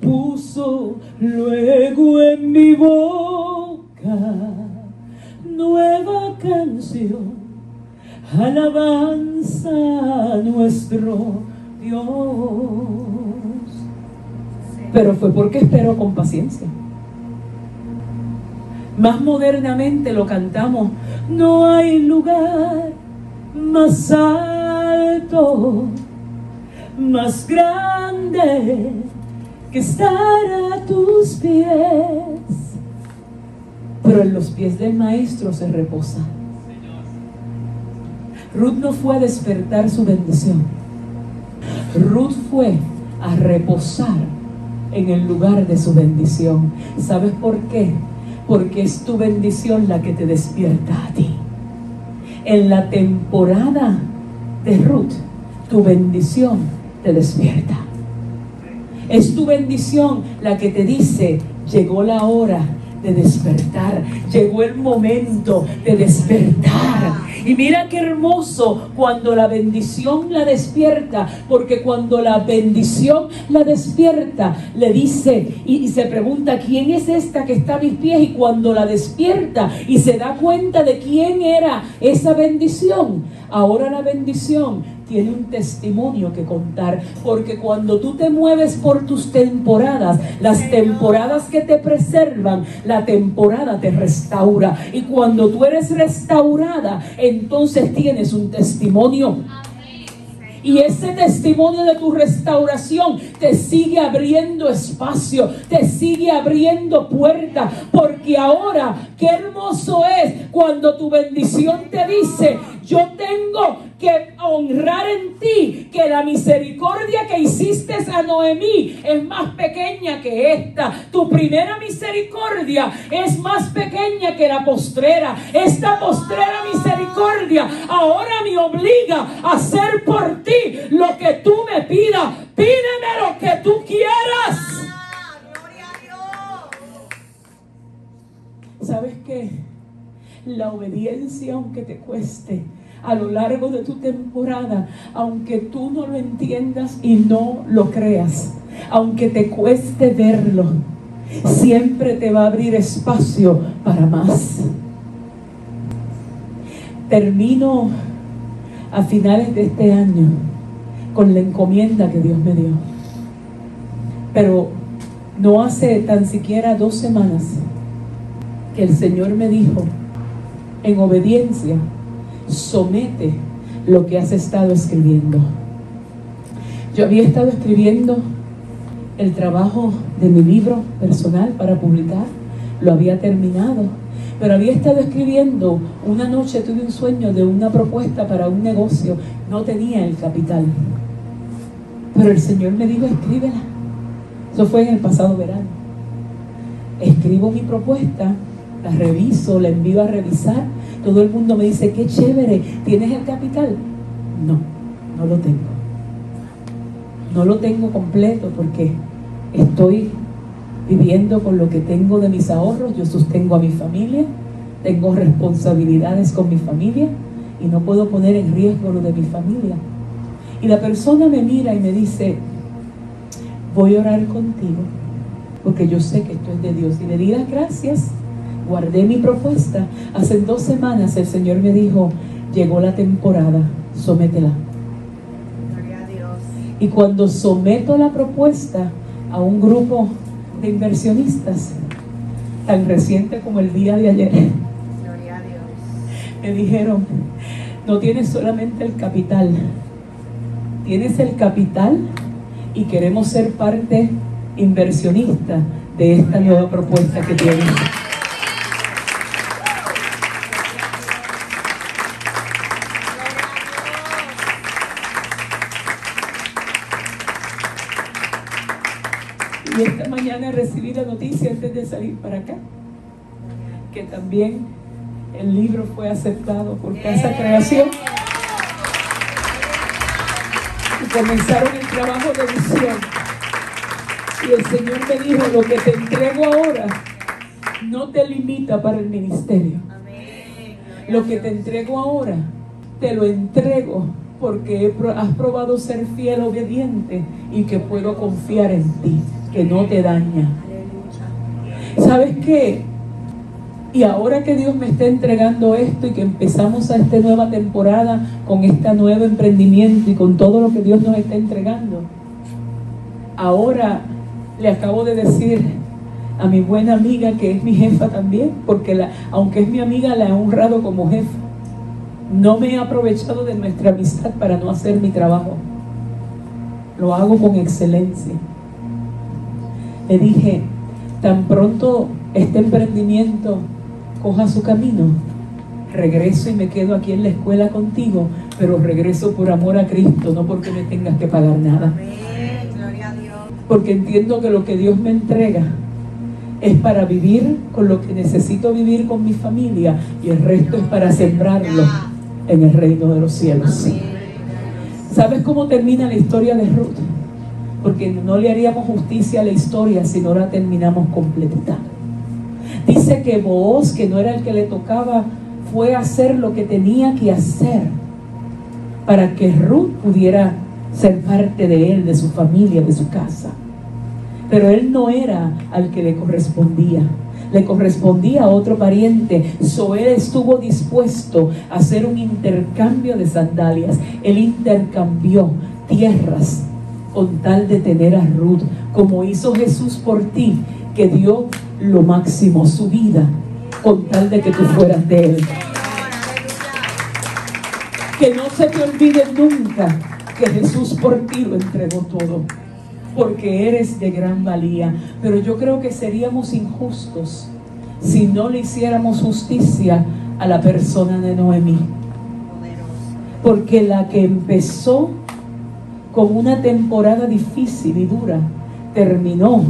puso luego en mi boca nueva canción, alabanza a nuestro Dios. Pero fue porque esperó con paciencia. Más modernamente lo cantamos. No hay lugar más alto, más grande que estar a tus pies. Pero en los pies del maestro se reposa. Ruth no fue a despertar su bendición. Ruth fue a reposar en el lugar de su bendición. ¿Sabes por qué? Porque es tu bendición la que te despierta a ti. En la temporada de Ruth, tu bendición te despierta. Es tu bendición la que te dice, llegó la hora de despertar. Llegó el momento de despertar. Y mira qué hermoso cuando la bendición la despierta, porque cuando la bendición la despierta, le dice y, se pregunta, ¿quién es esta que está a mis pies? Y cuando la despierta y se da cuenta de quién era esa bendición, ahora la bendición tiene un testimonio que contar, porque cuando tú te mueves por tus temporadas, las temporadas que te preservan, la temporada te restaura. Y cuando tú eres restaurada, entonces tienes un testimonio. Y ese testimonio de tu restauración te sigue abriendo espacio, te sigue abriendo puertas. Porque ahora, qué hermoso es cuando tu bendición te dice, yo tengo que honrar en ti que la misericordia que hiciste a Noemí es más pequeña que esta. Tu primera misericordia es más pequeña que la postrera. Esta postrera misericordia ahora me obliga a hacer por ti lo que tú me pidas. Pídeme lo que tú quieras. ¿Sabes qué? La obediencia, aunque te cueste, a lo largo de tu temporada, aunque tú no lo entiendas y no lo creas, aunque te cueste verlo, siempre te va a abrir espacio para más. Termino a finales de este año con la encomienda que Dios me dio. Pero no hace tan siquiera dos semanas que el Señor me dijo, en obediencia, somete lo que has estado escribiendo. Yo había estado escribiendo el trabajo de mi libro personal para publicar, lo había terminado, pero había estado escribiendo, una noche tuve un sueño de una propuesta para un negocio, no tenía el capital, pero el Señor me dijo, escríbela. Eso fue en el pasado verano. Escribo mi propuesta, la reviso, la envío a revisar todo el mundo me dice, qué chévere, ¿tienes el capital? No, no lo tengo. No lo tengo completo porque estoy viviendo con lo que tengo de mis ahorros, yo sostengo a mi familia, tengo responsabilidades con mi familia y no puedo poner en riesgo lo de mi familia. Y la persona me mira y me dice, voy a orar contigo, porque yo sé que esto es de Dios. Y le di las gracias guardé mi propuesta. Hace dos semanas el Señor me dijo, llegó la temporada, sométela. Y cuando someto la propuesta a un grupo de inversionistas, tan reciente como el día de ayer, me dijeron, no tienes solamente el capital, tienes el capital y queremos ser parte inversionista de esta nueva propuesta que tienes. Que también el libro fue aceptado por Casa Creación. Y comenzaron el trabajo de edición. Y el Señor me dijo, lo que te entrego ahora no te limita para el ministerio. Lo que te entrego ahora, te lo entrego porque has probado ser fiel, obediente y que puedo confiar en ti que no te daña. ¿Sabes qué? Y ahora que Dios me está entregando esto y que empezamos a esta nueva temporada con este nuevo emprendimiento y con todo lo que Dios nos está entregando, ahora le acabo de decir a mi buena amiga que es mi jefa también, porque aunque es mi amiga la he honrado como jefa. No me he aprovechado de nuestra amistad para no hacer mi trabajo. Lo hago con excelencia le dije, tan pronto este emprendimiento coja su camino, regreso y me quedo aquí en la escuela contigo, pero regreso por amor a Cristo, no porque me tengas que pagar nada. Porque entiendo que lo que Dios me entrega es para vivir con lo que necesito vivir con mi familia y el resto es para sembrarlo en el reino de los cielos. ¿Sabes cómo termina la historia de Ruth? porque no le haríamos justicia a la historia si no la terminamos completita. Dice que Booz, que no era el que le tocaba, fue a hacer lo que tenía que hacer para que Ruth pudiera ser parte de él, de su familia, de su casa. Pero él no era al que le correspondía le correspondía a otro pariente. Zoé estuvo dispuesto a hacer un intercambio de sandalias. Él intercambió tierras con tal de tener a Ruth, como hizo Jesús por ti, que dio lo máximo, su vida, con tal de que tú fueras de él. Que no se te olvide nunca que Jesús por ti lo entregó todo porque eres de gran valía. Pero yo creo que seríamos injustos si no le hiciéramos justicia a la persona de Noemí. Porque la que empezó con una temporada difícil y dura, terminó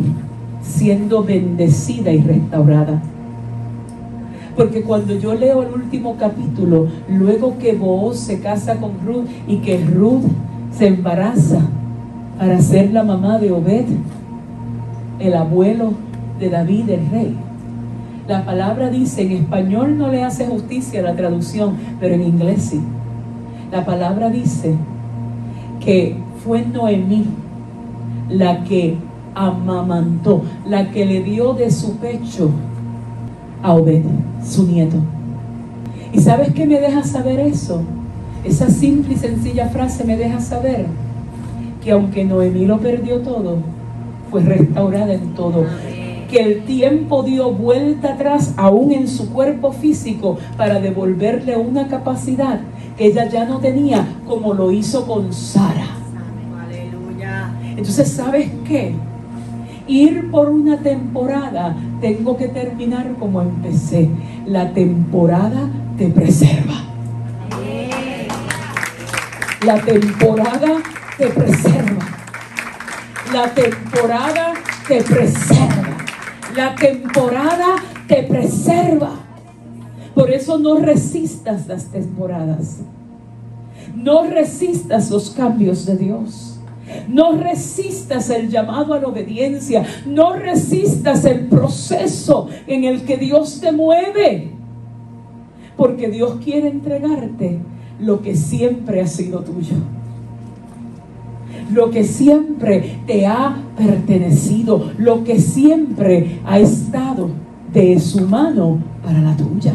siendo bendecida y restaurada. Porque cuando yo leo el último capítulo, luego que Booz se casa con Ruth y que Ruth se embaraza, para ser la mamá de Obed, el abuelo de David el rey. La palabra dice, en español no le hace justicia la traducción, pero en inglés sí. La palabra dice que fue Noemí la que amamantó, la que le dio de su pecho a Obed, su nieto. ¿Y sabes qué me deja saber eso? Esa simple y sencilla frase me deja saber que aunque Noemí lo perdió todo, fue restaurada en todo. Que el tiempo dio vuelta atrás aún en su cuerpo físico para devolverle una capacidad que ella ya no tenía, como lo hizo con Sara. Entonces, ¿sabes qué? Ir por una temporada, tengo que terminar como empecé. La temporada te preserva. La temporada te preserva. La temporada te preserva. La temporada te preserva. Por eso no resistas las temporadas. No resistas los cambios de Dios. No resistas el llamado a la obediencia. No resistas el proceso en el que Dios te mueve. Porque Dios quiere entregarte lo que siempre ha sido tuyo lo que siempre te ha pertenecido, lo que siempre ha estado de su mano para la tuya.